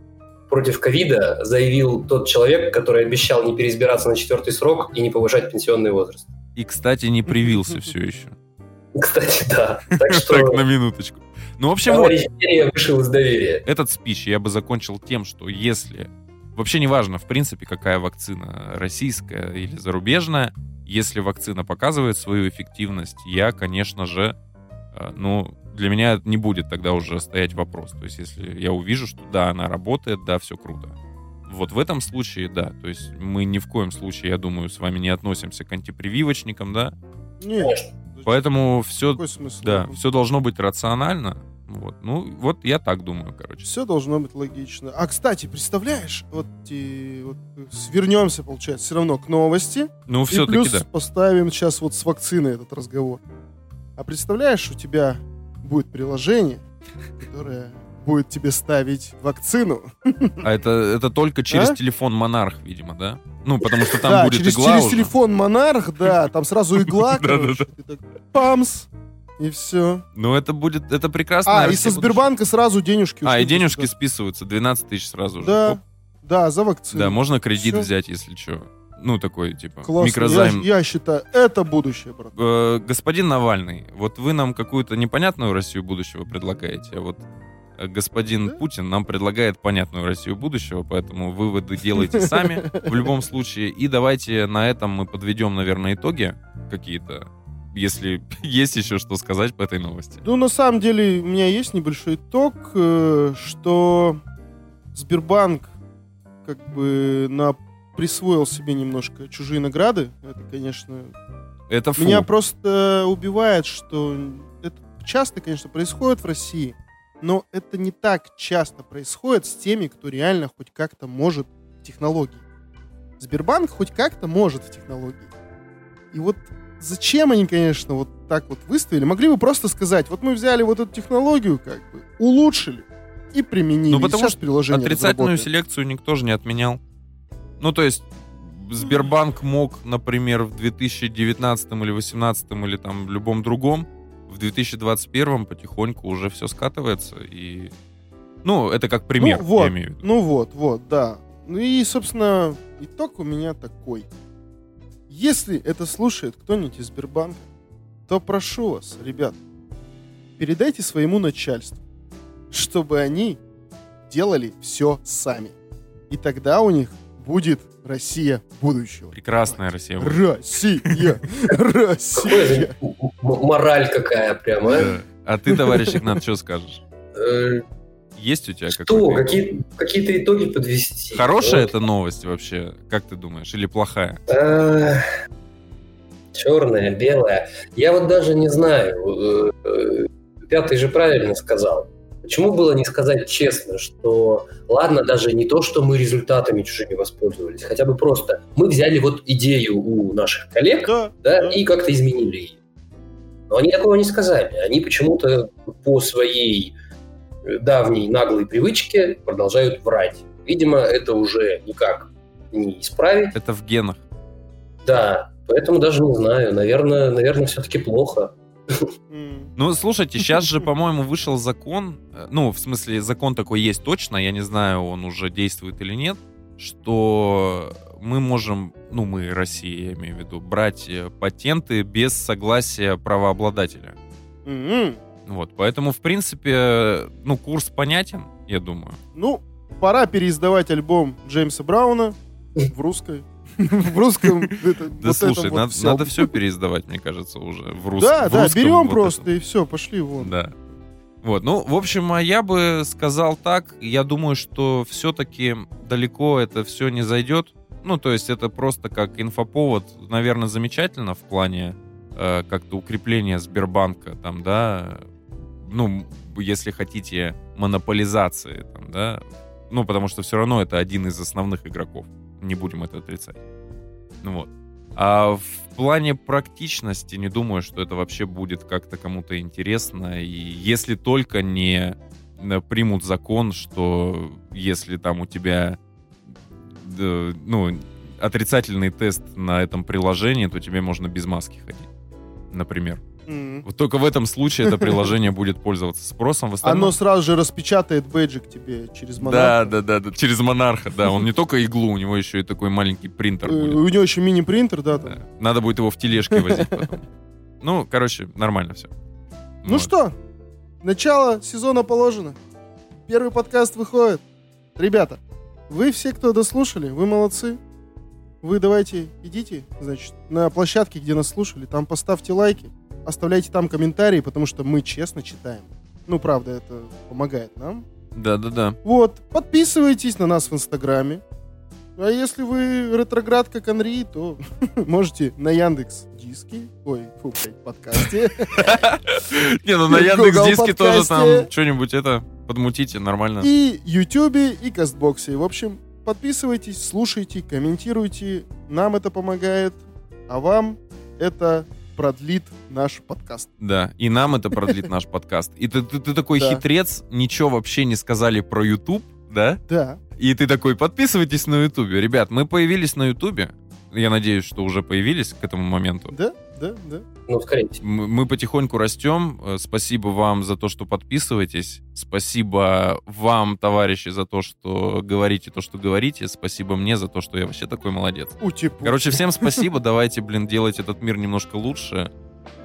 против ковида заявил тот человек, который обещал не переизбираться на четвертый срок и не повышать пенсионный возраст. И, кстати, не привился все еще. Кстати, да. Так [LAUGHS] что Так, на минуточку. Ну, в общем, вот, вышел из доверия. этот спич я бы закончил тем, что если... Вообще неважно, в принципе, какая вакцина, российская или зарубежная, если вакцина показывает свою эффективность, я, конечно же, э, ну, для меня не будет тогда уже стоять вопрос. То есть, если я увижу, что да, она работает, да, все круто. Вот в этом случае, да. То есть мы ни в коем случае, я думаю, с вами не относимся к антипрививочникам, да. Нет. Поэтому все, да, все должно быть рационально. Вот. Ну, вот я так думаю, короче. Все должно быть логично. А, кстати, представляешь, вот, и, вот вернемся, получается, все равно к новости. Ну, все-таки плюс да. поставим сейчас вот с вакциной этот разговор. А представляешь, у тебя будет приложение, которое будет тебе ставить вакцину. А это, это только через А? телефон Монарх, видимо, да? Ну, потому что [LAUGHS] там да, будет через, игла через уже. телефон Монарх, да, там сразу [LAUGHS] игла, короче. Памс, и все. Ну, это будет, это прекрасно. А, и со Сбербанка сразу денежки. А, и денежки туда. списываются, 12 тысяч сразу же. Да, Оп. да, за вакцину. Да, можно кредит взять, если что. Ну, такой, типа, Классно. микрозайм. Я, я считаю, это будущее, брат. Э, господин Навальный, вот вы нам какую-то непонятную Россию будущего предлагаете, а вот э, господин Да? Путин нам предлагает понятную Россию будущего, поэтому выводы делайте сами [LAUGHS] в любом случае. И давайте на этом мы подведем, наверное, итоги какие-то, если [LAUGHS] есть еще что сказать по этой новости. Ну, на самом деле, у меня есть небольшой итог, э, что Сбербанк как бы на присвоил себе немножко чужие награды. Это, конечно, Это фу. меня просто убивает, что это часто, конечно, происходит в России, но это не так часто происходит с теми, кто реально хоть как-то может в технологии. Сбербанк хоть как-то может в технологии. И вот зачем они, конечно, вот так вот выставили? Могли бы просто сказать, вот мы взяли вот эту технологию, как бы, улучшили и применили. Ну, потому что приложение Отрицательную разработали. селекцию никто же не отменял. Ну, то есть Сбербанк мог, например, в 2019 или 2018 или там в любом другом, в 2021 потихоньку уже все скатывается. И... Ну, это как пример, ну, вот, я имею в виду. Ну вот, вот, да. Ну и, собственно, итог у меня такой. Если это слушает кто-нибудь из Сбербанка, то прошу вас, ребят, передайте своему начальству, чтобы они делали все сами. И тогда у них будет Россия будущего. Прекрасная Россия. Россия! Россия! мораль какая прямо, а? А ты, товарищ Игнат, что скажешь? Есть у тебя Что, какой-то... какие, какие-то итоги подвести? Хорошая Вот. эта новость вообще, как ты думаешь, или плохая? Черная, белая. Я вот даже не знаю. э, э, Пятый же правильно сказал. Почему было не сказать честно, что ладно, даже не то, что мы результатами чужими воспользовались, хотя бы просто мы взяли вот идею у наших коллег, Да, да, да. и как-то изменили ее. Но они такого не сказали. Они почему-то по своей давней наглой привычке продолжают врать. Видимо, это уже никак не исправить. Это в генах. Да, поэтому даже не знаю. Наверное, наверное, все-таки плохо. Ну, слушайте, сейчас же, [LAUGHS] по-моему, вышел закон, э, ну, в смысле, закон такой есть точно, я не знаю, он уже действует или нет, что мы можем, ну, мы, Россия, я имею в виду, брать э, патенты без согласия правообладателя. М-м. Вот, поэтому, в принципе, ну, курс понятен, я думаю. Ну, пора переиздавать альбом Джеймса Брауна в русской. В русском. [LAUGHS] это- Да слушай, надо, все переиздавать, мне кажется, уже в, рус- Да, да, русском берем просто и все, пошли вон. Да. Вот, ну, в общем, а я бы сказал так, я думаю, что все-таки далеко это все не зайдет. Ну, то есть это просто как инфоповод, наверное, замечательно в плане э, как-то укрепления Сбербанка, там, да, ну, если хотите, монополизации, там, да, ну, потому что все равно это один из основных игроков, не будем это отрицать. Ну вот. А в плане практичности не думаю, что это вообще будет как-то кому-то интересно. И если только не э, примут закон, что если там у тебя да, ну, отрицательный тест на этом приложении, то тебе можно без маски ходить, например. Мгм. Вот только в этом случае это [LAUGHS] приложение будет пользоваться спросом. В остальном... Оно сразу же распечатает бэджик тебе через Да, монарха. да, да, да, через монарха, да. Он не [LAUGHS] только иглу, у него еще и такой маленький принтер Э, будет. У него еще мини-принтер, да, там. Да. Надо будет его в тележке возить потом. Ну, короче, нормально все. Ну что, начало сезона положено. Первый подкаст выходит. Ребята, вы все, кто дослушали, вы молодцы. Вы давайте идите, значит, на площадке, где нас слушали, там поставьте лайки, оставляйте там комментарии, потому что мы честно читаем. Ну, правда, это помогает нам. Да, да, да. Вот, подписывайтесь на нас в Инстаграме. А если вы ретроград как Анри, то [LAUGHS] можете на Яндекс Диски, ой, фу, блядь, подкасте. [LAUGHS] Не, ну на [LAUGHS] Яндекс Диске тоже там что-нибудь это подмутите, нормально. И Ютубе, и Кастбоксе. В общем, подписывайтесь, слушайте, комментируйте. Нам это помогает, а вам это продлит наш подкаст. Да, и нам это продлит наш [LAUGHS] подкаст. И ты, ты- ты такой Да. хитрец, ничего вообще не сказали про YouTube, да? Да. И ты такой, подписывайтесь на Ютубе. Ребят, мы появились на Ютубе. Я надеюсь, что уже появились к этому моменту. Да, да, да. Ну, скорее всего. Мы потихоньку растем. Э, Спасибо вам за то, что подписываетесь. Спасибо вам, товарищи, за то, что говорите то, что говорите. Спасибо мне за то, что я вообще такой молодец. Утипу. Короче, всем [LAUGHS] спасибо. Давайте, блин, делать этот мир немножко лучше.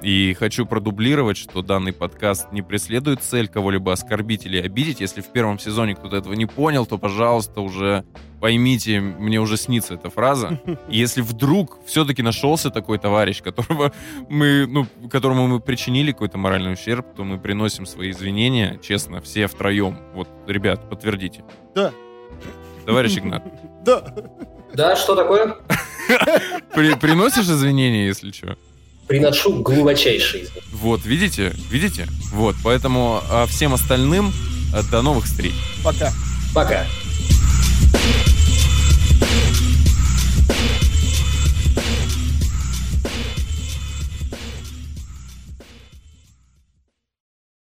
И хочу продублировать, что данный подкаст не преследует цель кого-либо оскорбить или обидеть. Если в первом сезоне кто-то этого не понял, то, пожалуйста, уже поймите, мне уже снится эта фраза. [LAUGHS] И если вдруг все-таки нашелся такой товарищ, которого мы, ну, которому мы причинили какой-то моральный ущерб, то мы приносим свои извинения, честно, все втроем. Вот, ребят, подтвердите. Да. Товарищ Игнат, [LAUGHS] Да. Да, что такое? [LAUGHS] при- приносишь извинения, если что? Приношу глубочайшие. Вот, видите? Видите? Вот, поэтому а, всем остальным э, до новых встреч. Пока. Пока.